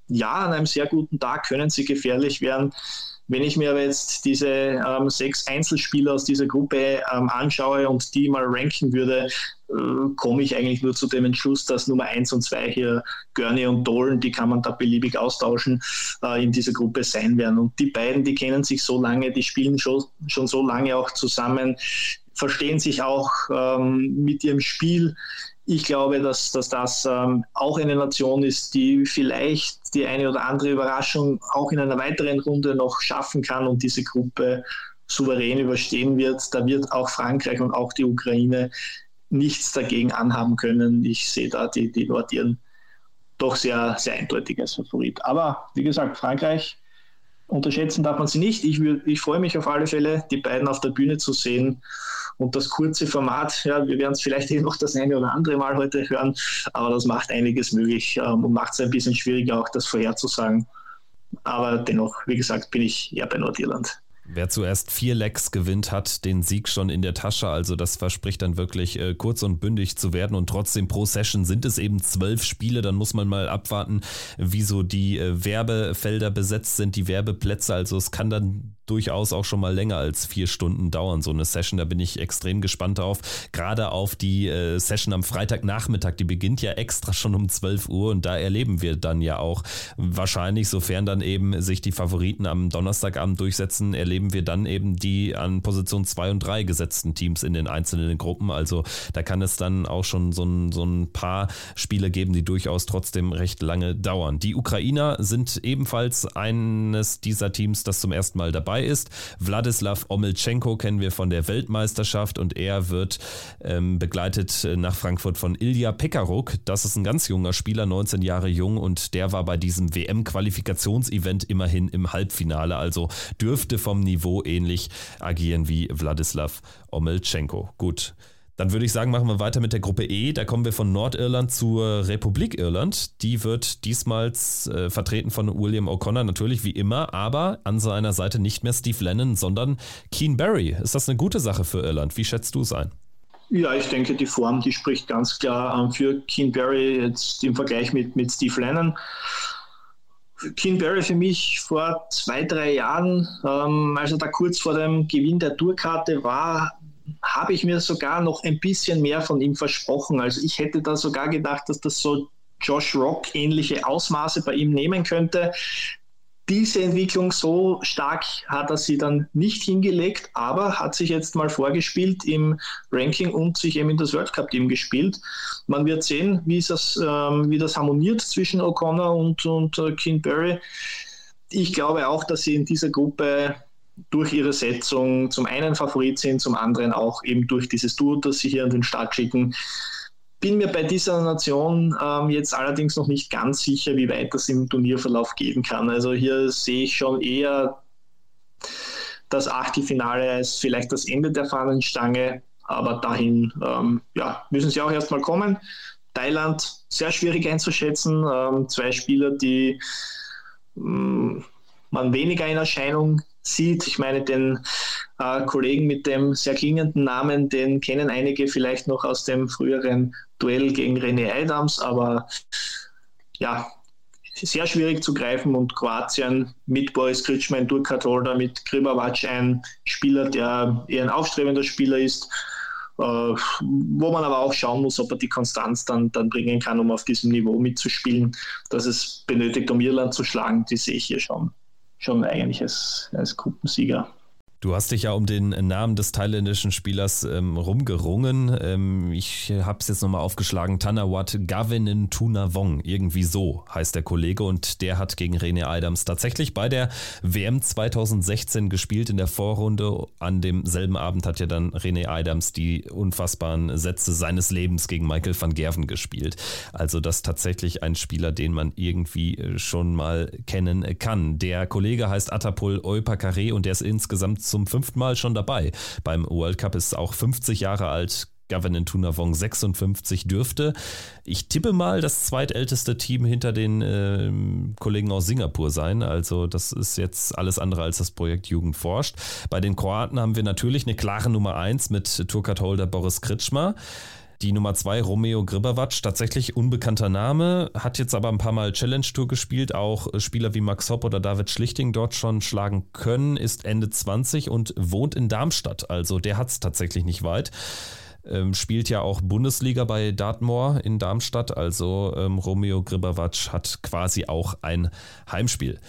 Ja, an einem sehr guten Tag können sie gefährlich werden. Wenn ich mir aber jetzt diese ähm, sechs Einzelspieler aus dieser Gruppe ähm, anschaue und die mal ranken würde, äh, komme ich eigentlich nur zu dem Entschluss, dass Nummer eins und zwei hier Gurney und Dolan, die kann man da beliebig austauschen, äh, in dieser Gruppe sein werden. Und die beiden, die kennen sich so lange, die spielen schon, schon so lange auch zusammen, verstehen sich auch ähm, mit ihrem Spiel ich glaube, dass, dass das ähm, auch eine Nation ist, die vielleicht die eine oder andere Überraschung auch in einer weiteren Runde noch schaffen kann und diese Gruppe souverän überstehen wird. Da wird auch Frankreich und auch die Ukraine nichts dagegen anhaben können. Ich sehe da die, die Nordiren doch sehr, sehr eindeutig als Favorit. Aber wie gesagt, Frankreich unterschätzen darf man sie nicht. Ich, ich freue mich auf alle Fälle, die beiden auf der Bühne zu sehen und das kurze Format, ja, wir werden es vielleicht eh noch das eine oder andere Mal heute hören, aber das macht einiges möglich ähm, und macht es ein bisschen schwieriger, auch das vorherzusagen. Aber dennoch, wie gesagt, bin ich eher bei Nordirland. Wer zuerst vier Lecks gewinnt, hat den Sieg schon in der Tasche. Also das verspricht dann wirklich äh, kurz und bündig zu werden. Und trotzdem pro Session sind es eben zwölf Spiele. Dann muss man mal abwarten, wie so die äh, Werbefelder besetzt sind, die Werbeplätze. Also es kann dann durchaus auch schon mal länger als vier Stunden dauern, so eine Session. Da bin ich extrem gespannt drauf. Gerade auf die äh, Session am Freitagnachmittag, die beginnt ja extra schon um 12 Uhr und da erleben wir dann ja auch wahrscheinlich, sofern dann eben sich die Favoriten am Donnerstagabend durchsetzen, erleben wir dann eben die an Position 2 und 3 gesetzten Teams in den einzelnen Gruppen. Also da kann es dann auch schon so ein, so ein paar Spiele geben, die durchaus trotzdem recht lange dauern. Die Ukrainer sind ebenfalls eines dieser Teams, das zum ersten Mal dabei ist. Wladislav Omelchenko kennen wir von der Weltmeisterschaft und er wird ähm, begleitet nach Frankfurt von Ilya Pekaruk. Das ist ein ganz junger Spieler, 19 Jahre jung und der war bei diesem WM-Qualifikationsevent immerhin im Halbfinale, also dürfte vom Niveau ähnlich agieren wie Wladislav Omelchenko. Gut. Dann würde ich sagen, machen wir weiter mit der Gruppe E. Da kommen wir von Nordirland zur Republik Irland. Die wird diesmal äh, vertreten von William O'Connor, natürlich wie immer, aber an seiner Seite nicht mehr Steve Lennon, sondern Keen Barry. Ist das eine gute Sache für Irland? Wie schätzt du es ein? Ja, ich denke, die Form, die spricht ganz klar ähm, für Keen Barry jetzt im Vergleich mit, mit Steve Lennon. Keen Barry für mich vor zwei, drei Jahren, ähm, als er da kurz vor dem Gewinn der Tourkarte war, habe ich mir sogar noch ein bisschen mehr von ihm versprochen. Also ich hätte da sogar gedacht, dass das so Josh Rock ähnliche Ausmaße bei ihm nehmen könnte. Diese Entwicklung so stark hat er sie dann nicht hingelegt, aber hat sich jetzt mal vorgespielt im Ranking und sich eben in das World Cup Team gespielt. Man wird sehen, wie das, ähm, wie das harmoniert zwischen O'Connor und, und äh, King Barry. Ich glaube auch, dass sie in dieser Gruppe durch ihre Setzung zum einen Favorit sind, zum anderen auch eben durch dieses Duo, das sie hier an den Start schicken. Bin mir bei dieser Nation ähm, jetzt allerdings noch nicht ganz sicher, wie weit das im Turnierverlauf gehen kann. Also hier sehe ich schon eher das Achtelfinale als vielleicht das Ende der Fahnenstange, aber dahin ähm, ja, müssen sie auch erstmal kommen. Thailand sehr schwierig einzuschätzen. Ähm, zwei Spieler, die mm, man weniger in Erscheinung sieht. Ich meine, den äh, Kollegen mit dem sehr klingenden Namen, den kennen einige vielleicht noch aus dem früheren Duell gegen René Adams, aber ja, sehr schwierig zu greifen und Kroatien mit Boris Kritschmann, Durkat Holder, mit Kribawac ein Spieler, der eher ein aufstrebender Spieler ist, äh, wo man aber auch schauen muss, ob er die Konstanz dann, dann bringen kann, um auf diesem Niveau mitzuspielen, dass es benötigt, um Irland zu schlagen, die sehe ich hier schon schon eigentlich als, als Gruppensieger. Du hast dich ja um den Namen des thailändischen Spielers ähm, rumgerungen. Ähm, ich habe es jetzt nochmal aufgeschlagen. Tanawat Gavinin Tunavong. Irgendwie so heißt der Kollege. Und der hat gegen René Adams tatsächlich bei der WM 2016 gespielt in der Vorrunde. An demselben Abend hat ja dann René Adams die unfassbaren Sätze seines Lebens gegen Michael van Gerven gespielt. Also das tatsächlich ein Spieler, den man irgendwie äh, schon mal kennen kann. Der Kollege heißt Atapol Oipakare und der ist insgesamt zum fünften Mal schon dabei. Beim World Cup ist auch 50 Jahre alt. Gavin Tunavong 56 dürfte. Ich tippe mal, das zweitälteste Team hinter den äh, Kollegen aus Singapur sein. Also das ist jetzt alles andere als das Projekt Jugend forscht. Bei den Kroaten haben wir natürlich eine klare Nummer 1 mit Tourcard-Holder Boris Kritschmer. Die Nummer 2, Romeo Gribavac, tatsächlich unbekannter Name, hat jetzt aber ein paar Mal Challenge Tour gespielt, auch Spieler wie Max Hopp oder David Schlichting dort schon schlagen können, ist Ende 20 und wohnt in Darmstadt. Also der hat es tatsächlich nicht weit. Ähm, spielt ja auch Bundesliga bei Dartmoor in Darmstadt, also ähm, Romeo Gribavac hat quasi auch ein Heimspiel.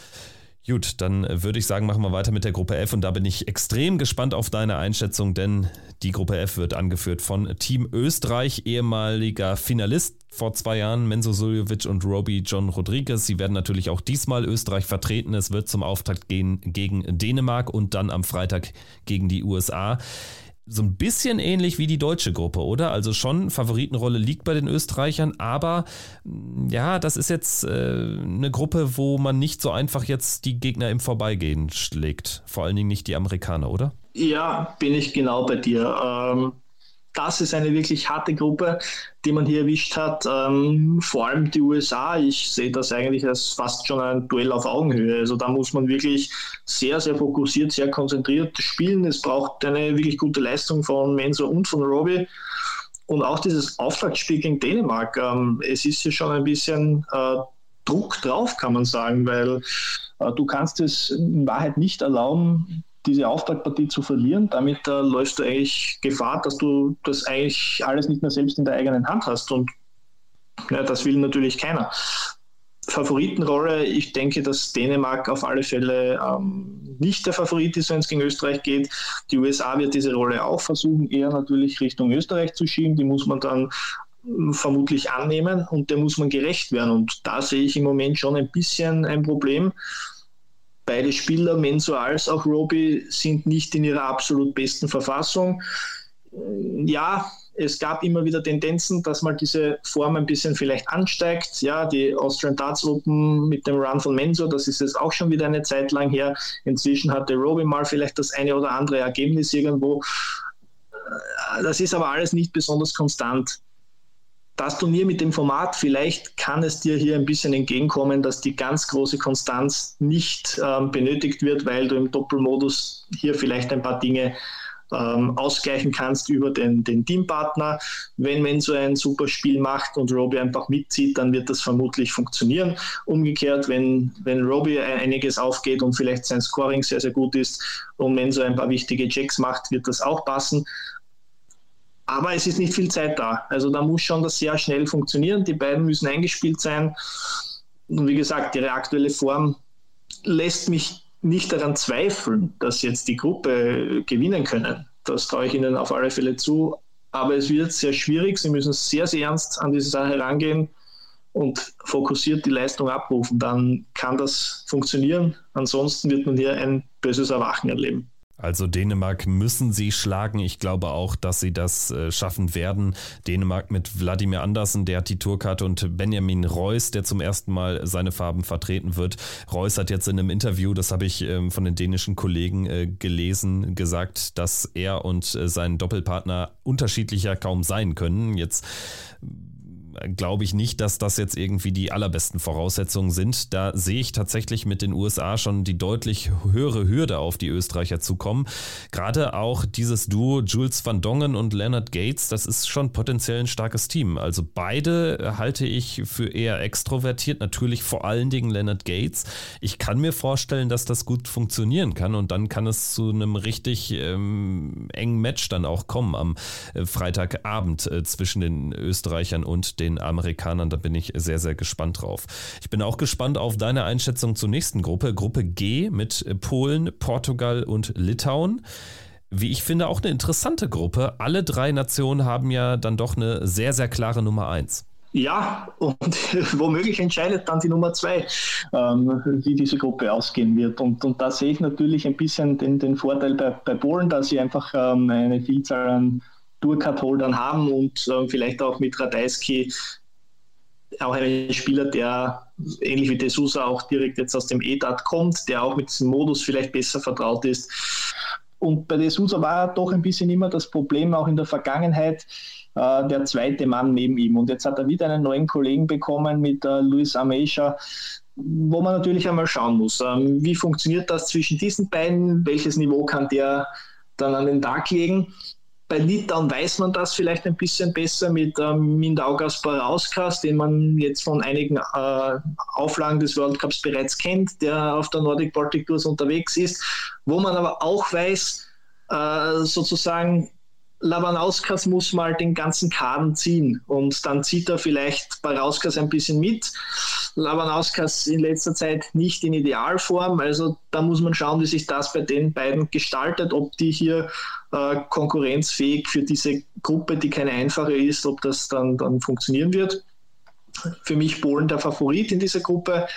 Gut, dann würde ich sagen, machen wir weiter mit der Gruppe F und da bin ich extrem gespannt auf deine Einschätzung, denn die Gruppe F wird angeführt von Team Österreich, ehemaliger Finalist vor zwei Jahren, Menzo Suljovic und Roby John Rodriguez. Sie werden natürlich auch diesmal Österreich vertreten. Es wird zum Auftakt gehen gegen Dänemark und dann am Freitag gegen die USA so ein bisschen ähnlich wie die deutsche Gruppe, oder? Also schon Favoritenrolle liegt bei den Österreichern, aber mm, ja, das ist jetzt äh, eine Gruppe, wo man nicht so einfach jetzt die Gegner im Vorbeigehen schlägt. Vor allen Dingen nicht die Amerikaner, oder? Ja, bin ich genau bei dir. Ähm, das ist eine wirklich harte Gruppe, die man hier erwischt hat. Ähm, vor allem die USA. Ich sehe das eigentlich als fast schon ein Duell auf Augenhöhe. Also da muss man wirklich sehr, sehr fokussiert, sehr konzentriert spielen. Es braucht eine wirklich gute Leistung von Menzo und von Robbie. Und auch dieses Auftaktspiel gegen Dänemark. Ähm, es ist hier schon ein bisschen äh, Druck drauf, kann man sagen, weil äh, du kannst es in Wahrheit nicht erlauben, diese Auftaktpartie zu verlieren, damit äh, läufst du eigentlich Gefahr, dass du das eigentlich alles nicht mehr selbst in der eigenen Hand hast. Und ja, das will natürlich keiner. Favoritenrolle, ich denke, dass Dänemark auf alle Fälle ähm, nicht der Favorit ist, wenn es gegen Österreich geht. Die USA wird diese Rolle auch versuchen, eher natürlich Richtung Österreich zu schieben. Die muss man dann ähm, vermutlich annehmen und der muss man gerecht werden. Und da sehe ich im Moment schon ein bisschen ein Problem. Beide Spieler, Menzo als auch Roby, sind nicht in ihrer absolut besten Verfassung. Ja, es gab immer wieder Tendenzen, dass mal diese Form ein bisschen vielleicht ansteigt. Ja, die Austrian Darts Open mit dem Run von Menzo, das ist jetzt auch schon wieder eine Zeit lang her. Inzwischen hatte Roby mal vielleicht das eine oder andere Ergebnis irgendwo. Das ist aber alles nicht besonders konstant. Das Turnier mit dem Format, vielleicht kann es dir hier ein bisschen entgegenkommen, dass die ganz große Konstanz nicht ähm, benötigt wird, weil du im Doppelmodus hier vielleicht ein paar Dinge ähm, ausgleichen kannst über den, den Teampartner. Wenn man so ein super Spiel macht und Robbie einfach mitzieht, dann wird das vermutlich funktionieren. Umgekehrt, wenn, wenn Robbie einiges aufgeht und vielleicht sein Scoring sehr, sehr gut ist und wenn so ein paar wichtige Checks macht, wird das auch passen. Aber es ist nicht viel Zeit da. Also da muss schon das sehr schnell funktionieren. Die beiden müssen eingespielt sein. Und wie gesagt, ihre aktuelle Form lässt mich nicht daran zweifeln, dass jetzt die Gruppe gewinnen können. Das traue ich Ihnen auf alle Fälle zu. Aber es wird sehr schwierig. Sie müssen sehr, sehr ernst an diese Sache herangehen und fokussiert die Leistung abrufen. Dann kann das funktionieren. Ansonsten wird man hier ein böses Erwachen erleben. Also Dänemark müssen sie schlagen. Ich glaube auch, dass sie das äh, schaffen werden. Dänemark mit Wladimir Andersen, der hat die Tourkarte und Benjamin Reus, der zum ersten Mal seine Farben vertreten wird. Reus hat jetzt in einem Interview, das habe ich ähm, von den dänischen Kollegen äh, gelesen, gesagt, dass er und äh, sein Doppelpartner unterschiedlicher kaum sein können. Jetzt glaube ich nicht, dass das jetzt irgendwie die allerbesten Voraussetzungen sind. Da sehe ich tatsächlich mit den USA schon die deutlich höhere Hürde auf die Österreicher zukommen. Gerade auch dieses Duo Jules van Dongen und Leonard Gates, das ist schon potenziell ein starkes Team. Also beide halte ich für eher extrovertiert, natürlich vor allen Dingen Leonard Gates. Ich kann mir vorstellen, dass das gut funktionieren kann und dann kann es zu einem richtig ähm, engen Match dann auch kommen am äh, Freitagabend äh, zwischen den Österreichern und den den Amerikanern. Da bin ich sehr, sehr gespannt drauf. Ich bin auch gespannt auf deine Einschätzung zur nächsten Gruppe. Gruppe G mit Polen, Portugal und Litauen wie ich finde, auch eine interessante Gruppe. Alle drei Nationen haben ja dann doch eine sehr, sehr klare Nummer eins. Ja, und womöglich entscheidet dann die Nummer zwei, ähm, wie diese Gruppe ausgehen wird. Und, und da sehe ich natürlich ein bisschen den, den Vorteil bei, bei Polen, dass sie einfach ähm, eine Vielzahl an Tourcard-Holdern haben und äh, vielleicht auch mit Radeisky auch einen Spieler, der ähnlich wie De Sousa auch direkt jetzt aus dem EDAT kommt, der auch mit diesem Modus vielleicht besser vertraut ist. Und bei De Sousa war doch ein bisschen immer das Problem, auch in der Vergangenheit, äh, der zweite Mann neben ihm. Und jetzt hat er wieder einen neuen Kollegen bekommen mit äh, Luis Amesha, wo man natürlich einmal schauen muss, ähm, wie funktioniert das zwischen diesen beiden, welches Niveau kann der dann an den Tag legen. Bei Litauen weiß man das vielleicht ein bisschen besser mit ähm, Mindaugas Barauskas, den man jetzt von einigen äh, Auflagen des World Cups bereits kennt, der auf der Nordic Baltic Tours unterwegs ist, wo man aber auch weiß, äh, sozusagen, Labanauskas muss mal den ganzen Kaden ziehen und dann zieht er vielleicht Barauskas ein bisschen mit. Labanauskas in letzter Zeit nicht in Idealform, also da muss man schauen, wie sich das bei den beiden gestaltet, ob die hier äh, konkurrenzfähig für diese Gruppe, die keine einfache ist, ob das dann, dann funktionieren wird. Für mich Polen der Favorit in dieser Gruppe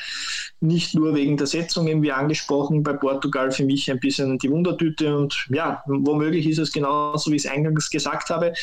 nicht nur wegen der Setzung, eben wie angesprochen, bei Portugal für mich ein bisschen die Wundertüte und ja, womöglich ist es genauso, wie ich es eingangs gesagt habe.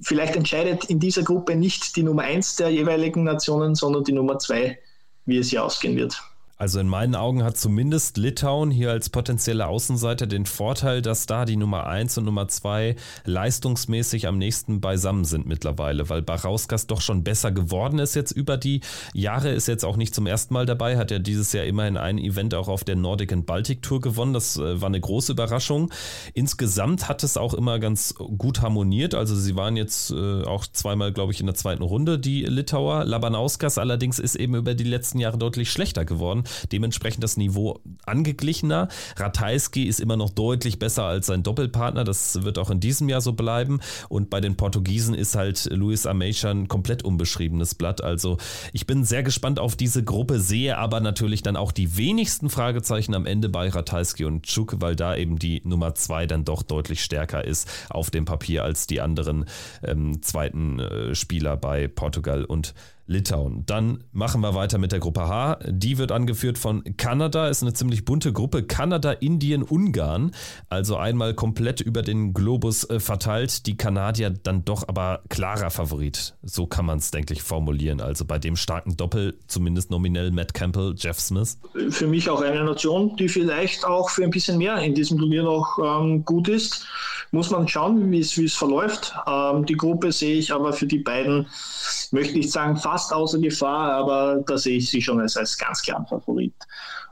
Vielleicht entscheidet in dieser Gruppe nicht die Nummer eins der jeweiligen Nationen, sondern die Nummer zwei, wie es hier ausgehen wird. Also in meinen Augen hat zumindest Litauen hier als potenzielle Außenseiter den Vorteil, dass da die Nummer 1 und Nummer 2 leistungsmäßig am nächsten beisammen sind mittlerweile, weil Barauskas doch schon besser geworden ist jetzt über die Jahre, ist jetzt auch nicht zum ersten Mal dabei, hat ja dieses Jahr immerhin ein Event auch auf der Nordic and Baltic Tour gewonnen, das äh, war eine große Überraschung. Insgesamt hat es auch immer ganz gut harmoniert, also sie waren jetzt äh, auch zweimal, glaube ich, in der zweiten Runde, die Litauer. Labanauskas allerdings ist eben über die letzten Jahre deutlich schlechter geworden dementsprechend das Niveau angeglichener. Ratajski ist immer noch deutlich besser als sein Doppelpartner, das wird auch in diesem Jahr so bleiben. Und bei den Portugiesen ist halt Luis Ameixa ein komplett unbeschriebenes Blatt. Also ich bin sehr gespannt auf diese Gruppe, sehe aber natürlich dann auch die wenigsten Fragezeichen am Ende bei Ratajski und Czuk, weil da eben die Nummer zwei dann doch deutlich stärker ist auf dem Papier als die anderen ähm, zweiten äh, Spieler bei Portugal und Litauen. Dann machen wir weiter mit der Gruppe H. Die wird angeführt von Kanada, ist eine ziemlich bunte Gruppe. Kanada, Indien, Ungarn. Also einmal komplett über den Globus äh, verteilt. Die Kanadier dann doch aber klarer Favorit. So kann man es, denke ich, formulieren. Also bei dem starken Doppel, zumindest nominell Matt Campbell, Jeff Smith. Für mich auch eine Nation, die vielleicht auch für ein bisschen mehr in diesem Turnier noch ähm, gut ist. Muss man schauen, wie es verläuft. Ähm, die Gruppe sehe ich aber für die beiden, möchte ich sagen, fast außer Gefahr, aber da sehe ich sie schon als, als ganz klaren Favorit.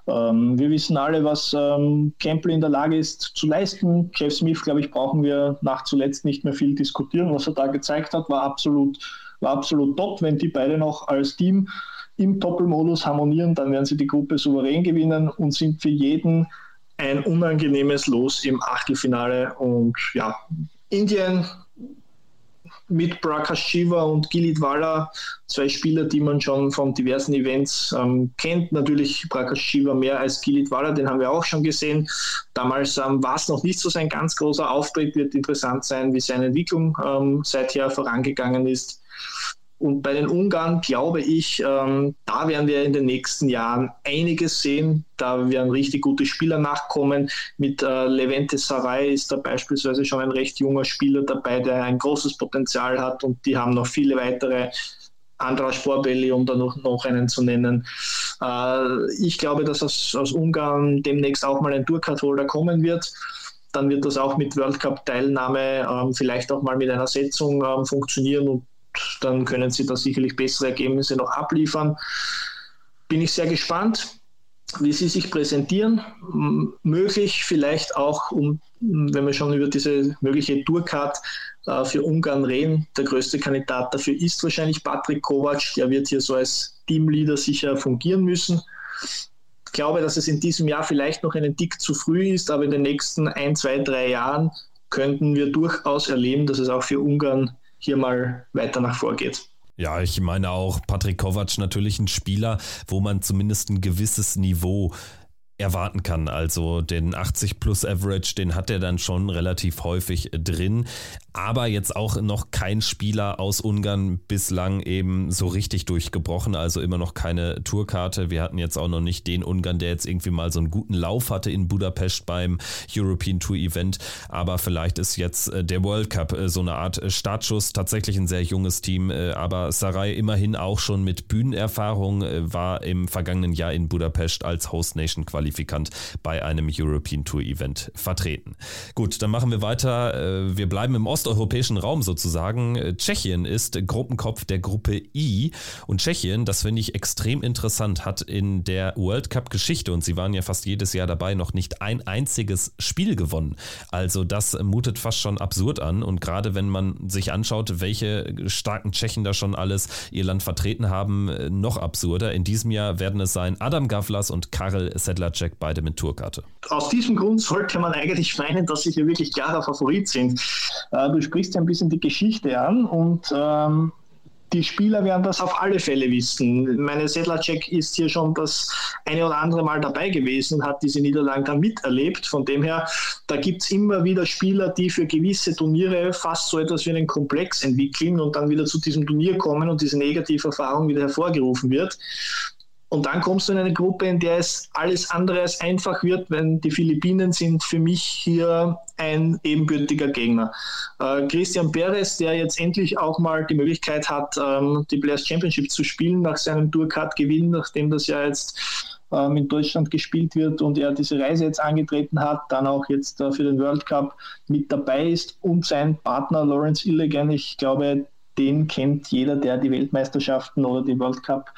Ähm, wir wissen alle, was ähm, Campbell in der Lage ist zu leisten. Jeff Smith, glaube ich, brauchen wir nach zuletzt nicht mehr viel diskutieren. Was er da gezeigt hat, war absolut, war absolut top. Wenn die beide noch als Team im Doppelmodus harmonieren, dann werden sie die Gruppe souverän gewinnen und sind für jeden ein unangenehmes Los im Achtelfinale. Und ja, Indien mit Prakash Shiva und Gilit Walla, zwei Spieler, die man schon von diversen Events ähm, kennt. Natürlich Prakash Shiva mehr als Gilit Walla, den haben wir auch schon gesehen. Damals ähm, war es noch nicht so sein ganz großer Auftritt, wird interessant sein, wie seine Entwicklung ähm, seither vorangegangen ist. Und bei den Ungarn glaube ich, ähm, da werden wir in den nächsten Jahren einiges sehen. Da werden richtig gute Spieler nachkommen. Mit äh, Levente Sarai ist da beispielsweise schon ein recht junger Spieler dabei, der ein großes Potenzial hat. Und die haben noch viele weitere. Andras Sporbelli, um da noch, noch einen zu nennen. Äh, ich glaube, dass aus, aus Ungarn demnächst auch mal ein Tourcard-Holder kommen wird dann wird das auch mit World Cup-Teilnahme ähm, vielleicht auch mal mit einer Setzung ähm, funktionieren und dann können sie da sicherlich bessere Ergebnisse noch abliefern. Bin ich sehr gespannt, wie sie sich präsentieren. Möglich vielleicht auch, um, wenn wir schon über diese mögliche Tourcard äh, für Ungarn reden, der größte Kandidat dafür ist wahrscheinlich Patrick Kovac. Der wird hier so als Teamleader sicher fungieren müssen. Ich glaube, dass es in diesem Jahr vielleicht noch einen Tick zu früh ist, aber in den nächsten ein, zwei, drei Jahren könnten wir durchaus erleben, dass es auch für Ungarn hier mal weiter nach vorgeht. Ja, ich meine auch Patrick Kovac natürlich ein Spieler, wo man zumindest ein gewisses Niveau erwarten kann. Also den 80 plus Average, den hat er dann schon relativ häufig drin aber jetzt auch noch kein Spieler aus Ungarn bislang eben so richtig durchgebrochen, also immer noch keine Tourkarte. Wir hatten jetzt auch noch nicht den Ungarn, der jetzt irgendwie mal so einen guten Lauf hatte in Budapest beim European Tour Event, aber vielleicht ist jetzt äh, der World Cup äh, so eine Art äh, Startschuss, tatsächlich ein sehr junges Team, aber Sarai immerhin auch schon mit Bühnenerfahrung war im vergangenen Jahr in Budapest als Host Nation Qualifikant bei einem European Tour Event vertreten. Gut, dann machen wir weiter. Wir bleiben im osteuropäischen Raum sozusagen. Äh, Tschechien ist Gruppenkopf der Gruppe I und Tschechien, das finde ich extrem interessant, hat in der World Cup Geschichte und sie waren ja fast jedes Jahr dabei, noch nicht ein einziges Spiel gewonnen. Also das mutet fast schon absurd an und gerade wenn man sich anschaut, welche starken Tschechen da schon alles ihr Land vertreten haben, äh, noch absurder. In diesem Jahr werden es sein Adam Gavlas und Karel Sedlacek, beide mit Tourkarte. Aus diesem Grund sollte man eigentlich meinen, dass sie hier wirklich klarer Favorit sind. Äh, du sprichst ja ein bisschen die Geschichte an und ähm, die Spieler werden das auf alle Fälle wissen. Meine Sedlacek ist hier schon das eine oder andere Mal dabei gewesen, hat diese Niederlagen dann miterlebt. Von dem her, da gibt es immer wieder Spieler, die für gewisse Turniere fast so etwas wie einen Komplex entwickeln und dann wieder zu diesem Turnier kommen und diese negative Erfahrung wieder hervorgerufen wird. Und dann kommst du in eine Gruppe, in der es alles andere als einfach wird, wenn die Philippinen sind für mich hier ein ebenbürtiger Gegner. Äh, Christian Perez, der jetzt endlich auch mal die Möglichkeit hat, ähm, die Players Championship zu spielen nach seinem Tourcard-Gewinn, nachdem das ja jetzt ähm, in Deutschland gespielt wird und er diese Reise jetzt angetreten hat, dann auch jetzt äh, für den World Cup mit dabei ist und sein Partner Lawrence Illigan, ich glaube, den kennt jeder, der die Weltmeisterschaften oder die World Cup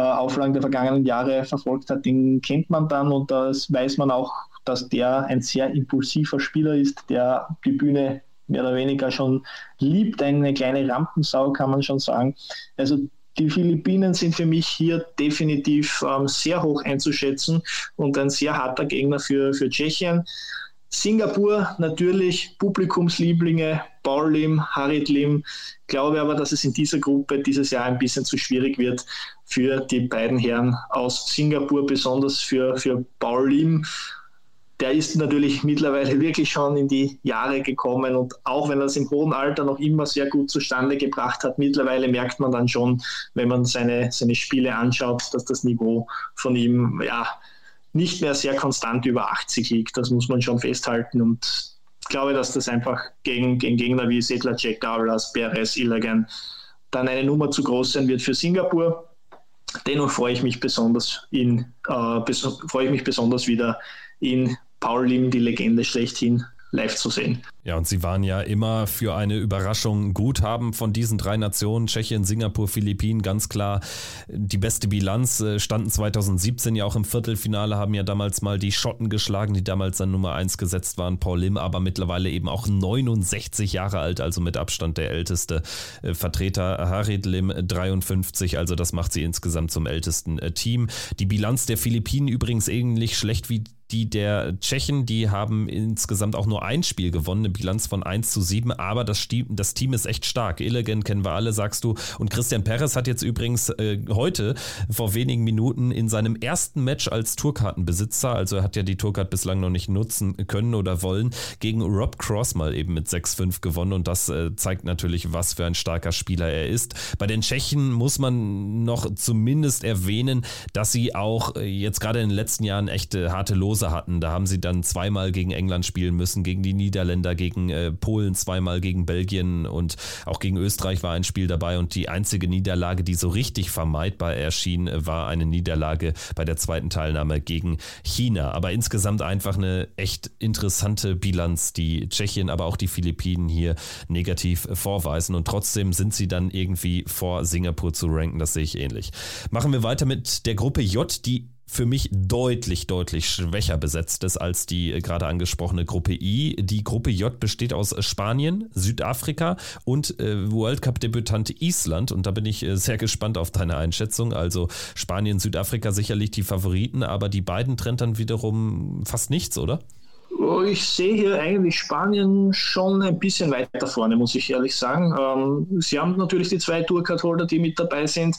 Auflagen der vergangenen Jahre verfolgt hat, den kennt man dann und das weiß man auch, dass der ein sehr impulsiver Spieler ist, der die Bühne mehr oder weniger schon liebt, eine kleine Rampensau kann man schon sagen. Also die Philippinen sind für mich hier definitiv ähm, sehr hoch einzuschätzen und ein sehr harter Gegner für, für Tschechien. Singapur natürlich Publikumslieblinge, Paul Lim, Harit Lim. Glaube aber, dass es in dieser Gruppe dieses Jahr ein bisschen zu schwierig wird für die beiden Herren aus Singapur, besonders für, für Paul Lim der ist natürlich mittlerweile wirklich schon in die Jahre gekommen und auch wenn er es im hohen Alter noch immer sehr gut zustande gebracht hat, mittlerweile merkt man dann schon, wenn man seine, seine Spiele anschaut, dass das Niveau von ihm ja nicht mehr sehr konstant über 80 liegt. Das muss man schon festhalten und ich glaube, dass das einfach gegen, gegen Gegner wie Sedlacek, Gavlas, Perez, Ilagan dann eine Nummer zu groß sein wird für Singapur. Dennoch freue ich mich besonders in, äh, bes freue ich mich besonders wieder in Paul Lim, die Legende schlechthin, live zu sehen. Ja, und sie waren ja immer für eine Überraschung gut, haben von diesen drei Nationen, Tschechien, Singapur, Philippinen, ganz klar die beste Bilanz, äh, standen 2017 ja auch im Viertelfinale, haben ja damals mal die Schotten geschlagen, die damals dann Nummer 1 gesetzt waren, Paul Lim, aber mittlerweile eben auch 69 Jahre alt, also mit Abstand der älteste äh, Vertreter, Harid Lim 53, also das macht sie insgesamt zum ältesten äh, Team. Die Bilanz der Philippinen übrigens ähnlich schlecht wie die der Tschechen, die haben insgesamt auch nur ein Spiel gewonnen, eine Bilanz von 1 zu 7, aber das, das Team ist echt stark. Illegant kennen wir alle, sagst du. Und Christian Perez hat jetzt übrigens äh, heute vor wenigen Minuten in seinem ersten Match als Tourkartenbesitzer, also er hat ja die Tourcard bislang noch nicht nutzen können oder wollen, gegen Rob Cross mal eben mit 6-5 gewonnen und das äh, zeigt natürlich, was für ein starker Spieler er ist. Bei den Tschechen muss man noch zumindest erwähnen, dass sie auch äh, jetzt gerade in den letzten Jahren echte harte Lose Pause hatten. Da haben sie dann zweimal gegen England spielen müssen, gegen die Niederländer, gegen äh, Polen zweimal, gegen Belgien und auch gegen Österreich war ein Spiel dabei. Und die einzige Niederlage, die so richtig vermeidbar erschien, war eine Niederlage bei der zweiten Teilnahme gegen China. Aber insgesamt einfach eine echt interessante Bilanz, die Tschechien, aber auch die Philippinen hier negativ vorweisen. Und trotzdem sind sie dann irgendwie vor Singapur zu ranken. Das sehe ich ähnlich. Machen wir weiter mit der Gruppe J, die für mich deutlich, deutlich schwächer besetzt ist als die äh, gerade angesprochene Gruppe I. Die Gruppe J besteht aus Spanien, Südafrika und äh, World Cup-Debütant Island. Und da bin ich äh, sehr gespannt auf deine Einschätzung. Also Spanien, Südafrika sicherlich die Favoriten, aber die beiden trennt dann wiederum fast nichts, oder? Ich sehe hier eigentlich Spanien schon ein bisschen weiter vorne, muss ich ehrlich sagen. Ähm, sie haben natürlich die zwei Tourcard-Holder, die mit dabei sind.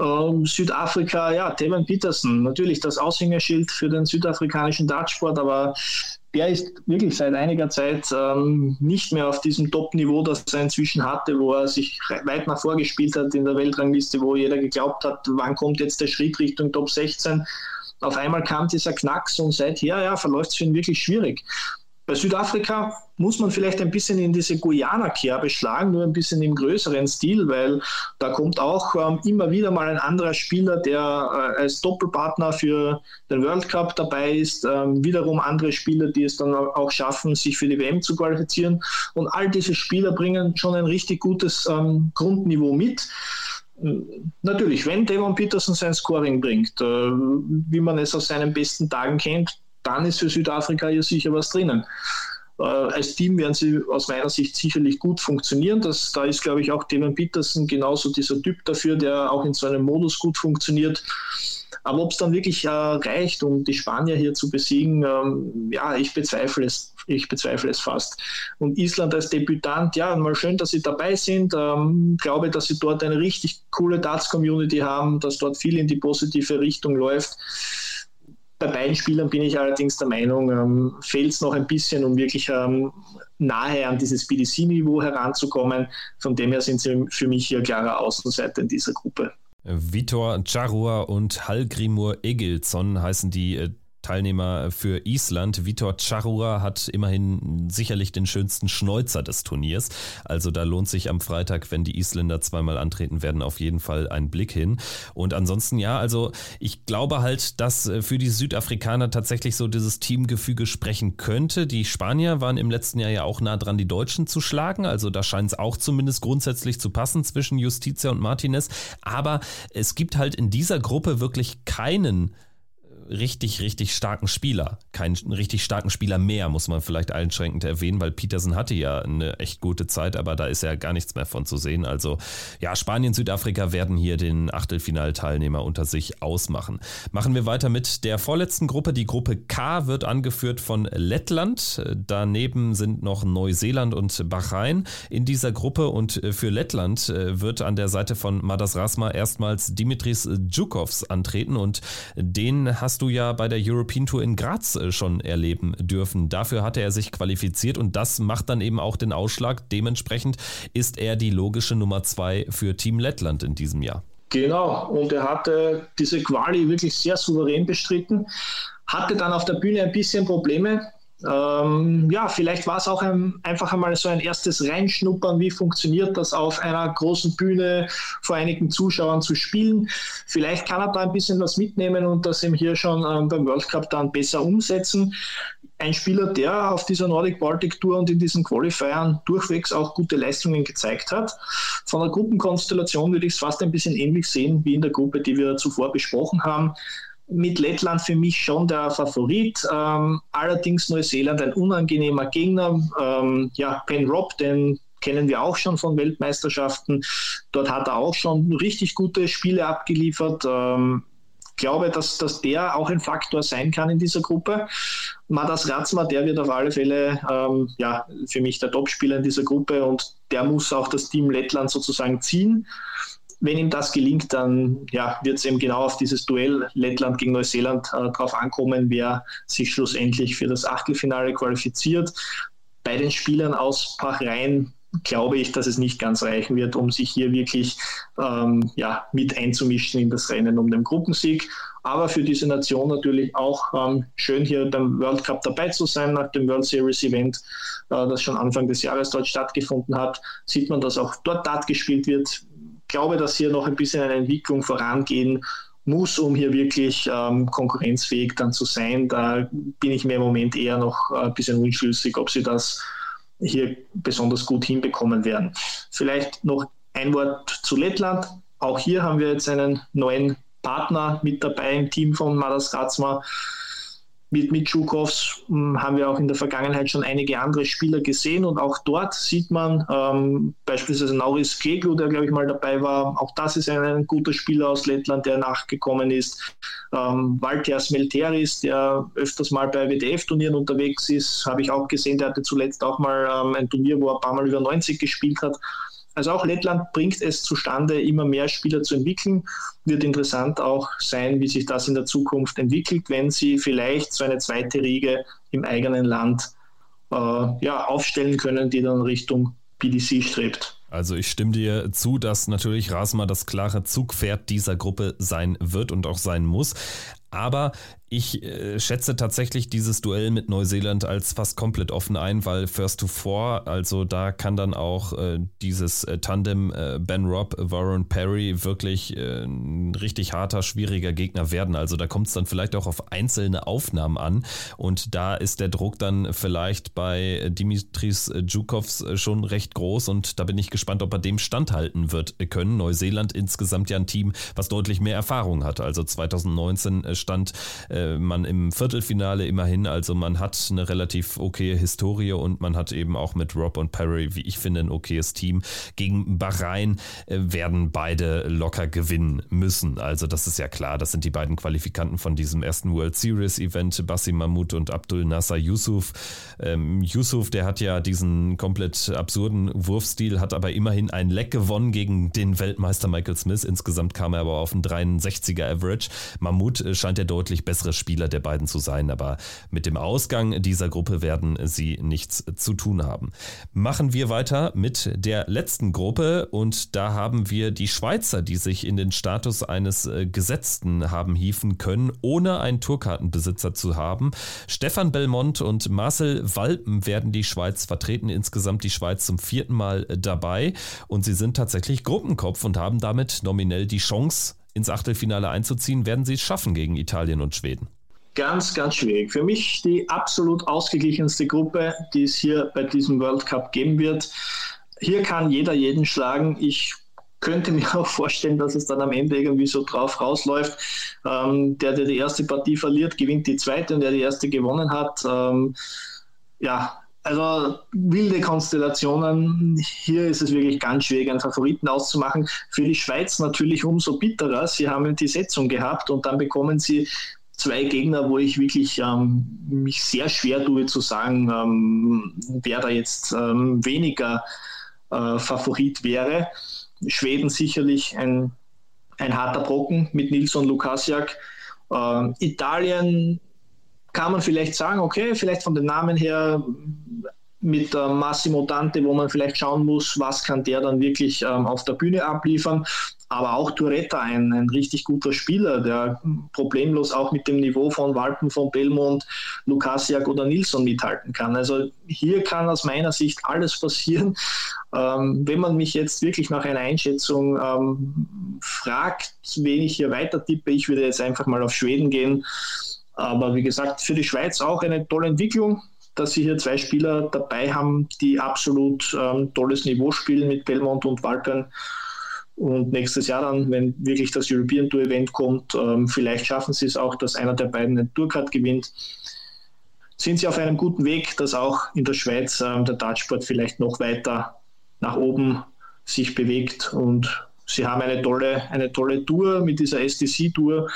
Ähm, Südafrika, ja, Devin Peterson, natürlich das Aushängeschild für den südafrikanischen Dartsport, aber der ist wirklich seit einiger Zeit ähm, nicht mehr auf diesem Top-Niveau, das er inzwischen hatte, wo er sich weit nach vorgespielt hat in der Weltrangliste, wo jeder geglaubt hat, wann kommt jetzt der Schritt Richtung Top 16 auf einmal kam dieser Knacks und seither ja, verläuft es für ihn wirklich schwierig. Bei Südafrika muss man vielleicht ein bisschen in diese Guyana-Kerbe schlagen, nur ein bisschen im größeren Stil, weil da kommt auch ähm, immer wieder mal ein anderer Spieler, der äh, als Doppelpartner für den World Cup dabei ist, ähm, wiederum andere Spieler, die es dann auch schaffen, sich für die WM zu qualifizieren. Und all diese Spieler bringen schon ein richtig gutes ähm, Grundniveau mit natürlich, wenn Devon Peterson sein Scoring bringt, äh, wie man es aus seinen besten Tagen kennt, dann ist für Südafrika hier sicher was drinnen. Äh, als Team werden sie aus meiner Sicht sicherlich gut funktionieren. Das, da ist, glaube ich, auch Devon Peterson genauso dieser Typ dafür, der auch in so einem Modus gut funktioniert. Aber ob es dann wirklich äh, reicht, um die Spanier hier zu besiegen, ähm, ja, ich bezweifle es. Ich bezweifle es fast. Und Island als Debütant, ja, mal schön, dass sie dabei sind. Ähm, glaube, dass sie dort eine richtig coole Darts-Community haben, dass dort viel in die positive Richtung läuft. Bei beiden Spielern bin ich allerdings der Meinung, ähm, fehlt es noch ein bisschen, um wirklich ähm, nahe an dieses BDC-Niveau heranzukommen. Von dem her sind sie für mich hier klarer Außenseiter in dieser Gruppe. Vitor Charua und Hallgrimur Egilson heißen die äh, Teilnehmer für Island. Vitor Charua hat immerhin sicherlich den schönsten Schnäuzer des Turniers. Also da lohnt sich am Freitag, wenn die Isländer zweimal antreten werden, auf jeden Fall ein Blick hin. Und ansonsten ja, also ich glaube halt, dass äh, für die Südafrikaner tatsächlich so dieses Teamgefüge sprechen könnte. Die Spanier waren im letzten Jahr ja auch nah dran, die Deutschen zu schlagen. Also da scheint es auch zumindest grundsätzlich zu passen zwischen Justitia und Martinez. Aber es gibt halt in dieser Gruppe wirklich keinen richtig, richtig starken Spieler. Keinen richtig starken Spieler mehr, muss man vielleicht einschränkend erwähnen, weil Peterson hatte ja eine echt gute Zeit, aber da ist ja gar nichts mehr von zu sehen. Also ja, Spanien, Südafrika werden hier den Achtelfinalteilnehmer unter sich ausmachen. Machen wir weiter mit der vorletzten Gruppe. Die Gruppe K wird angeführt von Lettland. Daneben sind noch Neuseeland und Bahrain in dieser Gruppe und für Lettland wird an der Seite von Madas Rasma erstmals Dimitris Djukovs antreten und den hast du ja bei der European Tour in Graz äh, schon erleben dürfen. Dafür hatte er sich qualifiziert und das macht dann eben auch den Ausschlag. Dementsprechend ist er die logische Nummer zwei für Team Lettland in diesem Jahr. Genau, und er hatte diese Quali wirklich sehr souverän bestritten, hatte dann auf der Bühne ein bisschen Probleme, ähm, ja, vielleicht war es auch ein, einfach einmal so ein erstes Reinschnuppern, wie funktioniert das auf einer großen Bühne vor einigen Zuschauern zu spielen. Vielleicht kann er da ein bisschen was mitnehmen und das ihm hier schon ähm, beim World Cup dann besser umsetzen. Ein Spieler, der auf dieser Nordic Baltic Tour und in diesen Qualifiern durchwegs auch gute Leistungen gezeigt hat. Von der Gruppenkonstellation würde ich es fast ein bisschen ähnlich sehen wie in der Gruppe, die wir zuvor besprochen haben mit Lettland für mich schon der Favorit. Ähm, allerdings Neuseeland ein unangenehmer Gegner. Ähm, ja, Ben Robb, den kennen wir auch schon von Weltmeisterschaften. Dort hat er auch schon richtig gute Spiele abgeliefert. Ähm, glaube, dass, dass der auch ein Faktor sein kann in dieser Gruppe. Madas Ratzma, der wird auf alle Fälle ähm, ja, für mich der Topspieler in dieser Gruppe und der muss auch das Team Lettland sozusagen ziehen wenn ihm das gelingt, dann ja, wird es eben genau auf dieses Duell Lettland gegen Neuseeland äh, drauf ankommen, wer sich schlussendlich für das Achtelfinale qualifiziert. Bei den Spielern aus Bahrain glaube ich, dass es nicht ganz reichen wird, um sich hier wirklich ähm, ja, mit einzumischen in das Rennen um den Gruppensieg. Aber für diese Nation natürlich auch ähm, schön, hier beim World Cup dabei zu sein, nach dem World Series Event, äh, das schon Anfang des Jahres dort stattgefunden hat. Sieht man, dass auch dort Dart gespielt wird glaube, dass hier noch ein bisschen eine Entwicklung vorangehen muss, um hier wirklich ähm, konkurrenzfähig dann zu sein. Da bin ich mir im Moment eher noch äh, ein bisschen unschlüssig, ob sie das hier besonders gut hinbekommen werden. Vielleicht noch ein Wort zu Lettland. Auch hier haben wir jetzt einen neuen Partner mit dabei im Team von Madas Ratzma mit Mitschukovs hm, haben wir auch in der Vergangenheit schon einige andere Spieler gesehen und auch dort sieht man ähm, beispielsweise Nauris Keglu, der glaube ich mal dabei war, auch das ist ein, ein guter Spieler aus Lettland, der nachgekommen ist. Ähm, Valter Smelteris, der öfters mal bei WDF-Turnieren unterwegs ist, habe ich auch gesehen, der hatte zuletzt auch mal ähm, ein Turnier, wo er ein paar Mal über 90 gespielt hat. Also auch Lettland bringt es zustande, immer mehr Spieler zu entwickeln. Wird interessant auch sein, wie sich das in der Zukunft entwickelt, wenn sie vielleicht so eine zweite Riege im eigenen Land äh, ja, aufstellen können, die dann Richtung PDC strebt. Also ich stimme dir zu, dass natürlich Rasma das klare Zugpferd dieser Gruppe sein wird und auch sein muss. Aber ich äh, schätze tatsächlich dieses Duell mit Neuseeland als fast komplett offen ein, weil First to Four, also da kann dann auch äh, dieses äh, Tandem äh, Ben Robb, Warren Perry wirklich äh, ein richtig harter, schwieriger Gegner werden. Also da kommt es dann vielleicht auch auf einzelne Aufnahmen an und da ist der Druck dann vielleicht bei Dimitris Djukovs äh, schon recht groß und da bin ich gespannt, ob er dem standhalten wird können. Neuseeland insgesamt ja ein Team, was deutlich mehr Erfahrung hat. Also 2019 stand äh, man im Viertelfinale immerhin. Also man hat eine relativ okaye Historie und man hat eben auch mit Rob und Perry, wie ich finde, ein okayes Team. Gegen Bahrain äh, werden beide locker gewinnen müssen. Also das ist ja klar. Das sind die beiden Qualifikanten von diesem ersten World Series Event, Bassi Mahmoud und Abdul Nasser Yusuf. Ähm, Yusuf, der hat ja diesen komplett absurden Wurfstil, hat aber immerhin ein Leck gewonnen gegen den Weltmeister Michael Smith. Insgesamt kam er aber auf einen 63er Average. Mahmoud äh, scheint der deutlich bessere Spieler der beiden zu sein, aber mit dem Ausgang dieser Gruppe werden sie nichts zu tun haben. Machen wir weiter mit der letzten Gruppe und da haben wir die Schweizer, die sich in den Status eines äh, Gesetzten haben hieven können, ohne einen Tourkartenbesitzer zu haben. Stefan Belmont und Marcel Walpen werden die Schweiz vertreten, insgesamt die Schweiz zum vierten Mal dabei und sie sind tatsächlich Gruppenkopf und haben damit nominell die Chance, ins Achtelfinale einzuziehen. Werden sie es schaffen gegen Italien und Schweden? Ganz, ganz schwierig. Für mich die absolut ausgeglichenste Gruppe, die es hier bei diesem World Cup geben wird. Hier kann jeder jeden schlagen. Ich könnte mir auch vorstellen, dass es dann am Ende irgendwie so drauf rausläuft. Ähm, der, der die erste Partie verliert, gewinnt die zweite und der die erste gewonnen hat. Ähm, ja, also wilde Konstellationen. Hier ist es wirklich ganz schwierig, einen Favoriten auszumachen. Für die Schweiz natürlich umso bitterer. Sie haben die Setzung gehabt und dann bekommen sie zwei Gegner, wo ich wirklich ähm, mich sehr schwer tue zu sagen, ähm, wer da jetzt ähm, weniger äh, Favorit wäre. Schweden sicherlich ein, ein harter Brocken mit Nilsson Lukasiak. Äh, Italien kann man vielleicht sagen, okay, vielleicht von den Namen her mit äh, Massimo Dante, wo man vielleicht schauen muss, was kann der dann wirklich ähm, auf der Bühne abliefern. Aber auch Touretta, ein, ein richtig guter Spieler, der problemlos auch mit dem Niveau von Walpen, von Belmont, Lukasiak oder Nilsson mithalten kann. Also hier kann aus meiner Sicht alles passieren. Ähm, wenn man mich jetzt wirklich nach einer Einschätzung ähm, fragt, wen ich hier weiter tippe, ich würde jetzt einfach mal auf Schweden gehen. Aber wie gesagt, für die Schweiz auch eine tolle Entwicklung, dass sie hier zwei Spieler dabei haben, die absolut ähm, tolles Niveau spielen mit Belmont und Walpen. Und nächstes Jahr dann, wenn wirklich das European Tour Event kommt, ähm, vielleicht schaffen sie es auch, dass einer der beiden den Tourcard gewinnt. Sind sie auf einem guten Weg, dass auch in der Schweiz ähm, der Dartsport vielleicht noch weiter nach oben sich bewegt und sie haben eine tolle, eine tolle Tour mit dieser STC-Tour.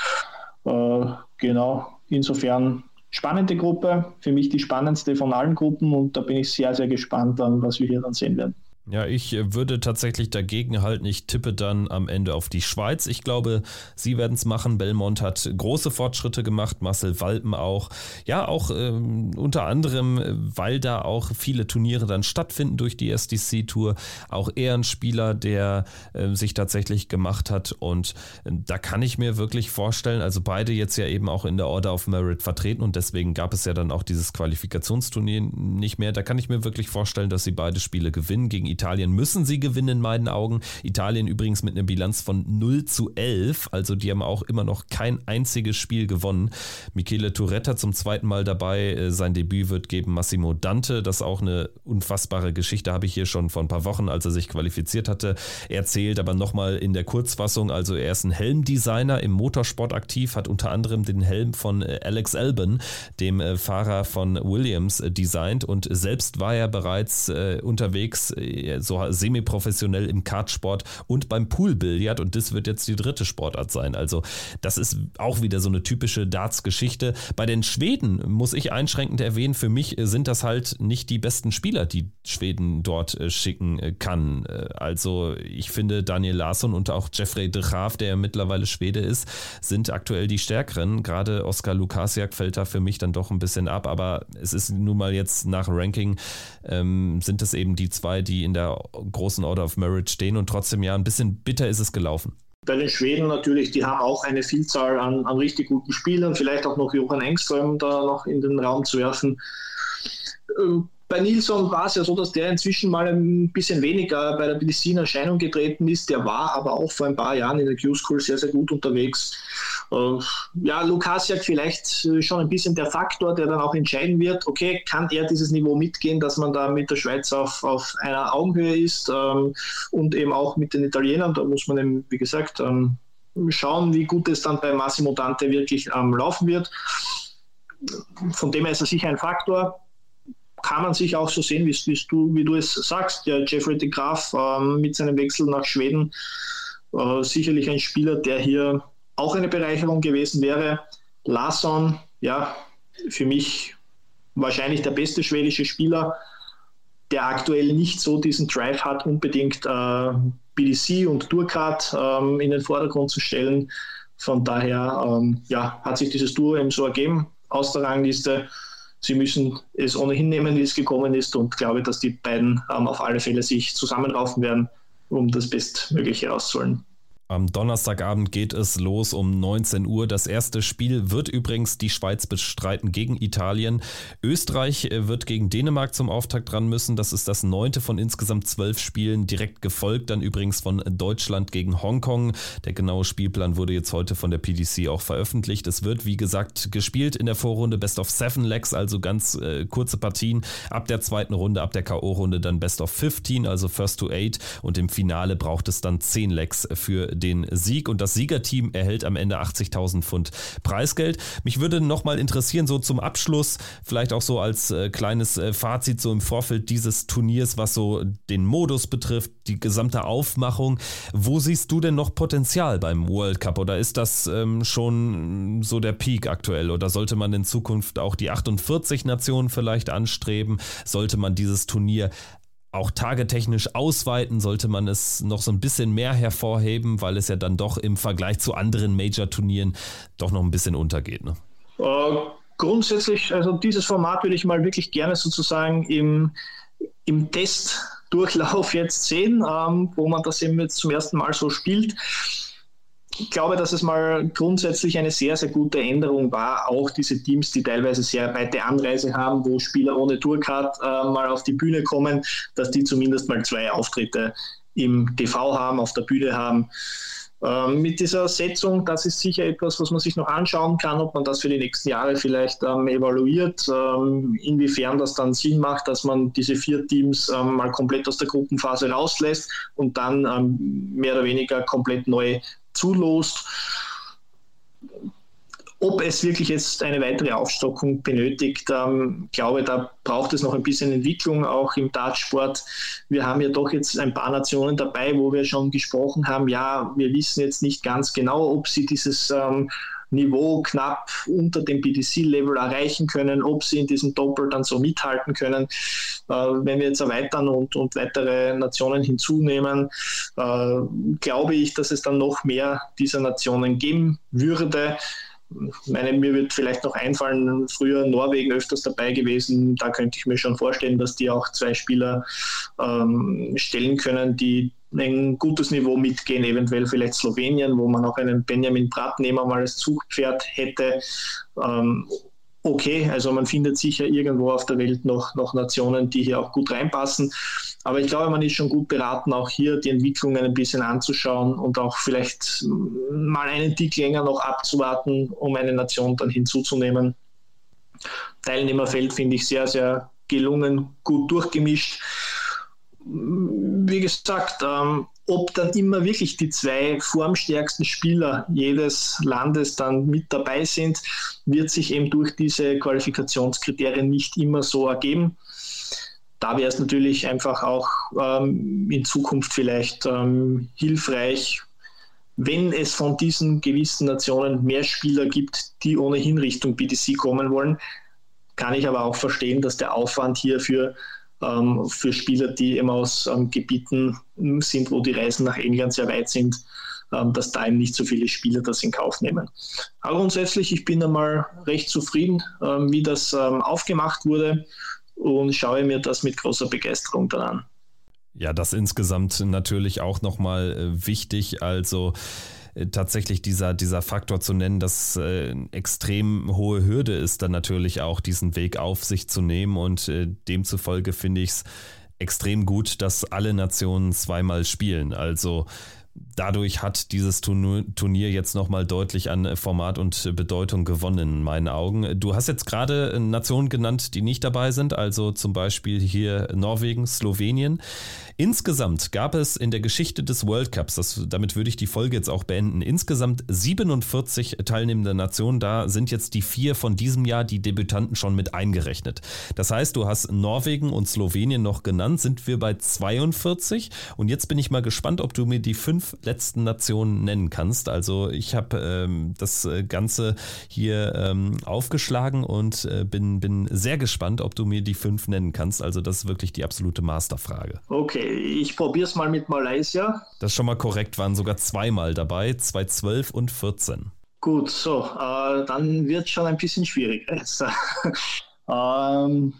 Äh, genau, Insofern spannende Gruppe, für mich die spannendste von allen Gruppen und da bin ich sehr, sehr gespannt, was wir hier dann sehen werden. Ja, ich äh, würde tatsächlich dagegen halten. Ich tippe dann am Ende auf die Schweiz. Ich glaube, sie werden es machen. Belmont hat große Fortschritte gemacht, Marcel Walpen auch. Ja, auch ähm, unter anderem, äh, weil da auch viele Turniere dann stattfinden durch die SDC-Tour. Auch er ein Spieler, der äh, sich tatsächlich gemacht hat. Und äh, da kann ich mir wirklich vorstellen, also beide jetzt ja eben auch in der Order of Merit vertreten und deswegen gab es ja dann auch dieses Qualifikationsturnier nicht mehr. Da kann ich mir wirklich vorstellen, dass sie beide Spiele gewinnen gegen Italien müssen sie gewinnen in meinen Augen. Italien übrigens mit einer Bilanz von 0 zu 11, also die haben auch immer noch kein einziges Spiel gewonnen. Michele Turetta zum zweiten Mal dabei, äh, sein Debüt wird geben Massimo Dante, das ist auch eine unfassbare Geschichte, habe ich hier schon vor ein paar Wochen, als er sich qualifiziert hatte, erzählt, aber nochmal in der Kurzfassung, also er ist ein Helmdesigner im Motorsport aktiv, hat unter anderem den Helm von äh, Alex Albon, dem äh, Fahrer von Williams, designt. Und selbst war er bereits unterwegs so semi-professionell im Kartsport und beim Poolbillard und das wird jetzt die dritte Sportart sein. Also das ist auch wieder so eine typische Darts-Geschichte. Bei den Schweden muss ich einschränkend erwähnen, für mich sind das halt nicht die besten Spieler, die Schweden dort äh, schicken äh, kann. Äh, also ich finde Daniel Larsson und auch Jeffrey de Graaf, der mittlerweile Schwede ist, sind aktuell die stärkeren. Gerade Oskar Lukasiak fällt da für mich dann doch ein bisschen ab, aber es ist nun mal jetzt nach Ranking ähm, sind es eben die zwei, die in der großen Order of Merit stehen und trotzdem ja ein bisschen bitter ist es gelaufen. Bei den Schweden natürlich, die haben auch eine Vielzahl an, an richtig guten Spielern, vielleicht auch noch Johann Engström da noch in den Raum zu werfen. Ähm, bei Nilsson war es ja so, dass der inzwischen mal ein bisschen weniger bei der BDC in Erscheinung getreten ist. Der war aber auch vor ein paar Jahren in der Q-School sehr, sehr gut unterwegs. Äh, ja, Lukasiak vielleicht äh, schon ein bisschen der Faktor, der dann auch entscheiden wird, okay, kann er dieses Niveau mitgehen, dass man da mit der Schweiz auf, auf einer Augenhöhe ist ähm, und eben auch mit den Italienern. Da muss man eben, wie gesagt, ähm, schauen, wie gut es dann bei Massimo Dante wirklich ähm, laufen wird. Von dem her ist er sicher ein Faktor kann man sich auch so sehen, wie, du, wie du es sagst. Ja, Jeffrey de Graaf ähm, mit seinem Wechsel nach Schweden äh, sicherlich ein Spieler, der hier auch eine Bereicherung gewesen wäre. Larsson, ja, für mich wahrscheinlich der beste schwedische Spieler, der aktuell nicht so diesen Drive hat, unbedingt äh, BDC und Tourcard ähm, in den Vordergrund zu stellen. Von daher ähm, ja, hat sich dieses Tour eben so ergeben aus der Rangliste sie müssen es ohnehin nehmen, wie es gekommen ist und glaube, dass die beiden ähm, auf alle Fälle sich zusammenraufen werden, um das Bestmögliche rauszuholen. Am Donnerstagabend geht es los um 19 Uhr. Das erste Spiel wird übrigens die Schweiz bestreiten gegen Italien. Österreich äh, wird gegen Dänemark zum Auftakt dran müssen. Das ist das neunte von insgesamt zwölf Spielen. Direkt gefolgt dann übrigens von Deutschland gegen Hongkong. Der genaue Spielplan wurde jetzt heute von der PDC auch veröffentlicht. Es wird, wie gesagt, gespielt in der Vorrunde Best of Seven Legs, also ganz äh, kurze Partien. Ab der zweiten Runde, ab der K.O.-Runde dann Best of 15, also First to Eight. Und im Finale braucht es dann zehn Legs für den Sieg und das Siegerteam erhält am Ende 80.000 Pfund Preisgeld. Mich würde nochmal interessieren, so zum Abschluss, vielleicht auch so als äh, kleines äh, Fazit so im Vorfeld dieses Turniers, was so den Modus betrifft, die gesamte Aufmachung. Wo siehst du denn noch Potenzial beim World Cup oder ist das ähm, schon so der Peak aktuell oder sollte man in Zukunft auch die 48 Nationen vielleicht anstreben? Sollte man dieses Turnier auch tagetechnisch ausweiten, sollte man es noch so ein bisschen mehr hervorheben, weil es ja dann doch im Vergleich zu anderen Major-Turnieren doch noch ein bisschen untergeht. Ne? Uh, grundsätzlich, also dieses Format würde ich mal wirklich gerne sozusagen im, im Testdurchlauf jetzt sehen, ähm, wo man das eben jetzt zum ersten Mal so spielt ich glaube, dass es mal grundsätzlich eine sehr, sehr gute Änderung war. Auch diese Teams, die teilweise sehr weite Anreise haben, wo Spieler ohne Tourcard äh, mal auf die Bühne kommen, dass die zumindest mal zwei Auftritte im TV haben, auf der Bühne haben. Ähm, mit dieser Setzung, das ist sicher etwas, was man sich noch anschauen kann, ob man das für die nächsten Jahre vielleicht ähm, evaluiert, ähm, inwiefern das dann Sinn macht, dass man diese vier Teams ähm, mal komplett aus der Gruppenphase rauslässt und dann ähm, mehr oder weniger komplett neu zulost. Ob es wirklich jetzt eine weitere Aufstockung benötigt, ähm, glaube, da braucht es noch ein bisschen Entwicklung, auch im Dartsport. Wir haben ja doch jetzt ein paar Nationen dabei, wo wir schon gesprochen haben, ja, wir wissen jetzt nicht ganz genau, ob sie dieses ähm, Niveau knapp unter dem BDC-Level erreichen können, ob sie in diesem Doppel dann so mithalten können. Äh, wenn wir jetzt erweitern und, und weitere Nationen hinzunehmen, äh, glaube ich, dass es dann noch mehr dieser Nationen geben würde meine, mir wird vielleicht noch einfallen, früher Norwegen öfters dabei gewesen. Da könnte ich mir schon vorstellen, dass die auch zwei Spieler ähm, stellen können, die ein gutes Niveau mitgehen, eventuell vielleicht Slowenien, wo man auch einen Benjamin Pratnehmer mal als Zugpferd hätte. Ähm, okay, also man findet sicher irgendwo auf der Welt noch, noch Nationen, die hier auch gut reinpassen. Aber ich glaube, man ist schon gut beraten, auch hier die Entwicklungen ein bisschen anzuschauen und auch vielleicht mal einen Tick länger noch abzuwarten, um eine Nation dann hinzuzunehmen. Teilnehmerfeld finde ich sehr, sehr gelungen, gut durchgemischt. Wie gesagt, ähm, ob dann immer wirklich die zwei formstärksten Spieler jedes Landes dann mit dabei sind, wird sich eben durch diese Qualifikationskriterien nicht immer so ergeben. Da wäre es natürlich einfach auch ähm, in Zukunft vielleicht ähm, hilfreich, wenn es von diesen gewissen Nationen mehr Spieler gibt, die ohnehin Richtung BDC kommen wollen, kann ich aber auch verstehen, dass der Aufwand hier für, ähm, für Spieler, die eben aus ähm, Gebieten sind, wo die Reisen nach England sehr weit sind, ähm, dass da eben nicht so viele Spieler das in Kauf nehmen. Aber grundsätzlich, ich bin einmal recht zufrieden, ähm, wie das ähm, aufgemacht wurde und schaue mir das mit großer Begeisterung dann an. Ja, das insgesamt natürlich auch nochmal äh, wichtig. Also tatsächlich dieser, dieser Faktor zu nennen, dass äh, extrem hohe Hürde ist, dann natürlich auch diesen Weg auf sich zu nehmen. Und äh, demzufolge finde ich es extrem gut, dass alle Nationen zweimal spielen. Also dadurch hat dieses Turnier jetzt nochmal deutlich an Format und Bedeutung gewonnen, in meinen Augen. Du hast jetzt gerade Nationen genannt, die nicht dabei sind, also zum Beispiel hier Norwegen, Slowenien. Insgesamt gab es in der Geschichte des World Cups, das, damit würde ich die Folge jetzt auch beenden, insgesamt 47 teilnehmende Nationen. Da sind jetzt die vier von diesem Jahr, die Debütanten, schon mit eingerechnet. Das heißt, du hast Norwegen und Slowenien noch genannt, sind wir bei 42. Und jetzt bin ich mal gespannt, ob du mir die fünf letzten Nationen nennen kannst. Also ich habe ähm, das äh, Ganze hier ähm, aufgeschlagen und äh, bin, bin sehr gespannt, ob du mir die fünf nennen kannst. Also das ist wirklich die absolute Masterfrage. Okay ich probiere es mal mit Malaysia. Das ist schon mal korrekt, waren sogar zweimal dabei, 2012 und 14. Gut, so, äh, dann wird es schon ein bisschen schwierig. ähm,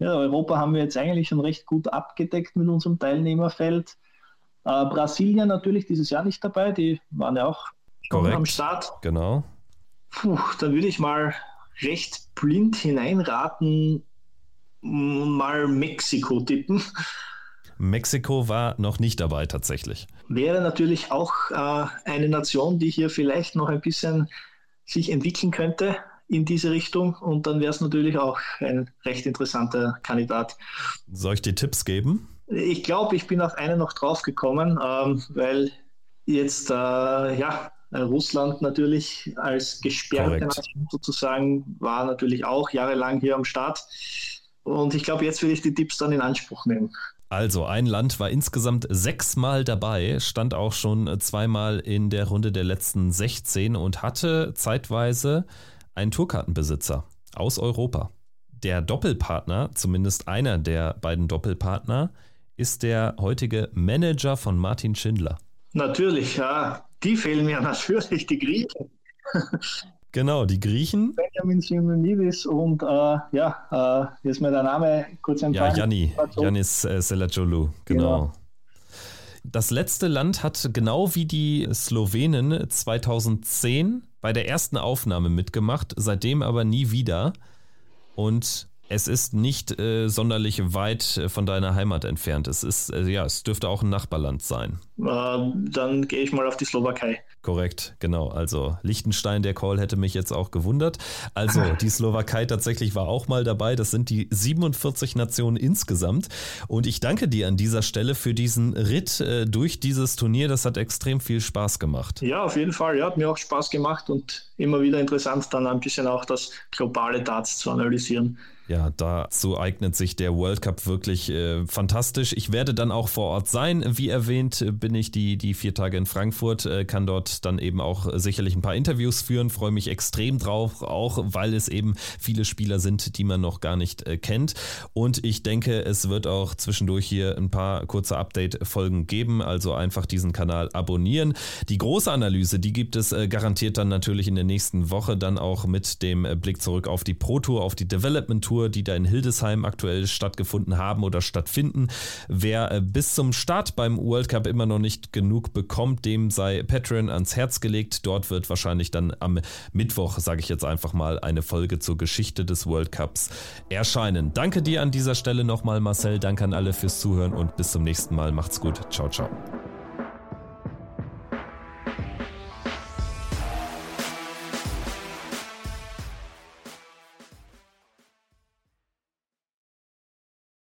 ja, Europa haben wir jetzt eigentlich schon recht gut abgedeckt mit unserem Teilnehmerfeld. Äh, Brasilien natürlich dieses Jahr nicht dabei, die waren ja auch Korrekt. am Start. Genau. Puh, da würde ich mal recht blind hineinraten, mal Mexiko tippen. Mexiko war noch nicht dabei tatsächlich. Wäre natürlich auch äh, eine Nation, die hier vielleicht noch ein bisschen sich entwickeln könnte in diese Richtung und dann wäre es natürlich auch ein recht interessanter Kandidat. Soll ich dir Tipps geben? Ich glaube, ich bin auf einen noch drauf gekommen, ähm, weil jetzt äh, ja Russland natürlich als gesperrte Nation sozusagen war natürlich auch jahrelang hier am Start. Und ich glaube, jetzt will ich die Tipps dann in Anspruch nehmen. Also, ein Land war insgesamt sechsmal dabei, stand auch schon zweimal in der Runde der letzten 16 und hatte zeitweise einen Tourkartenbesitzer aus Europa. Der Doppelpartner, zumindest einer der beiden Doppelpartner, ist der heutige Manager von Martin Schindler. Natürlich, ja. Die fehlen mir natürlich, die Griechen. Genau, die Griechen. Benjamin Simonidis und äh, ja, äh, ist mir der Name kurz entfallen. Ja, Janni, Janis äh, Selacoglu, genau. genau. Das letzte Land hat genau wie die Slowenen 2010 bei der ersten Aufnahme mitgemacht, seitdem aber nie wieder. Und es ist nicht äh, sonderlich weit äh, von deiner Heimat entfernt. Es ist, äh, ja, es dürfte auch ein Nachbarland sein. Ähm, dann gehe ich mal auf die Slowakei. Korrekt, genau. Also Liechtenstein, der Call hätte mich jetzt auch gewundert. Also die Slowakei tatsächlich war auch mal dabei. Das sind die 47 Nationen insgesamt. Und ich danke dir an dieser Stelle für diesen Ritt äh, durch dieses Turnier. Das hat extrem viel Spaß gemacht. Ja, auf jeden Fall. Ja, hat mir auch Spaß gemacht und immer wieder interessant, dann ein bisschen auch das globale Darts zu analysieren. Ja, dazu eignet sich der World Cup wirklich äh, fantastisch. Ich werde dann auch vor Ort sein. Wie erwähnt, bin ich die, die vier Tage in Frankfurt, äh, kann dort dann eben auch sicherlich ein paar Interviews führen, freue mich extrem drauf, auch weil es eben viele Spieler sind, die man noch gar nicht äh, kennt. Und ich denke, es wird auch zwischendurch hier ein paar kurze Update-Folgen geben, also einfach diesen Kanal abonnieren. Die große Analyse, die gibt es äh, garantiert dann natürlich in der nächsten Woche, dann auch mit dem äh, Blick zurück auf die Pro Tour, auf die Development Tour Tour, die da in Hildesheim aktuell stattgefunden haben oder stattfinden. Wer äh, bis zum Start beim World Cup immer noch nicht genug bekommt, dem sei Patreon ans Herz gelegt. Dort wird wahrscheinlich dann am Mittwoch, sage ich jetzt einfach mal, eine Folge zur Geschichte des World Cups erscheinen. Danke dir an dieser Stelle nochmal, Marcel. Danke an alle fürs Zuhören und bis zum nächsten Mal. Macht's gut. Ciao, ciao.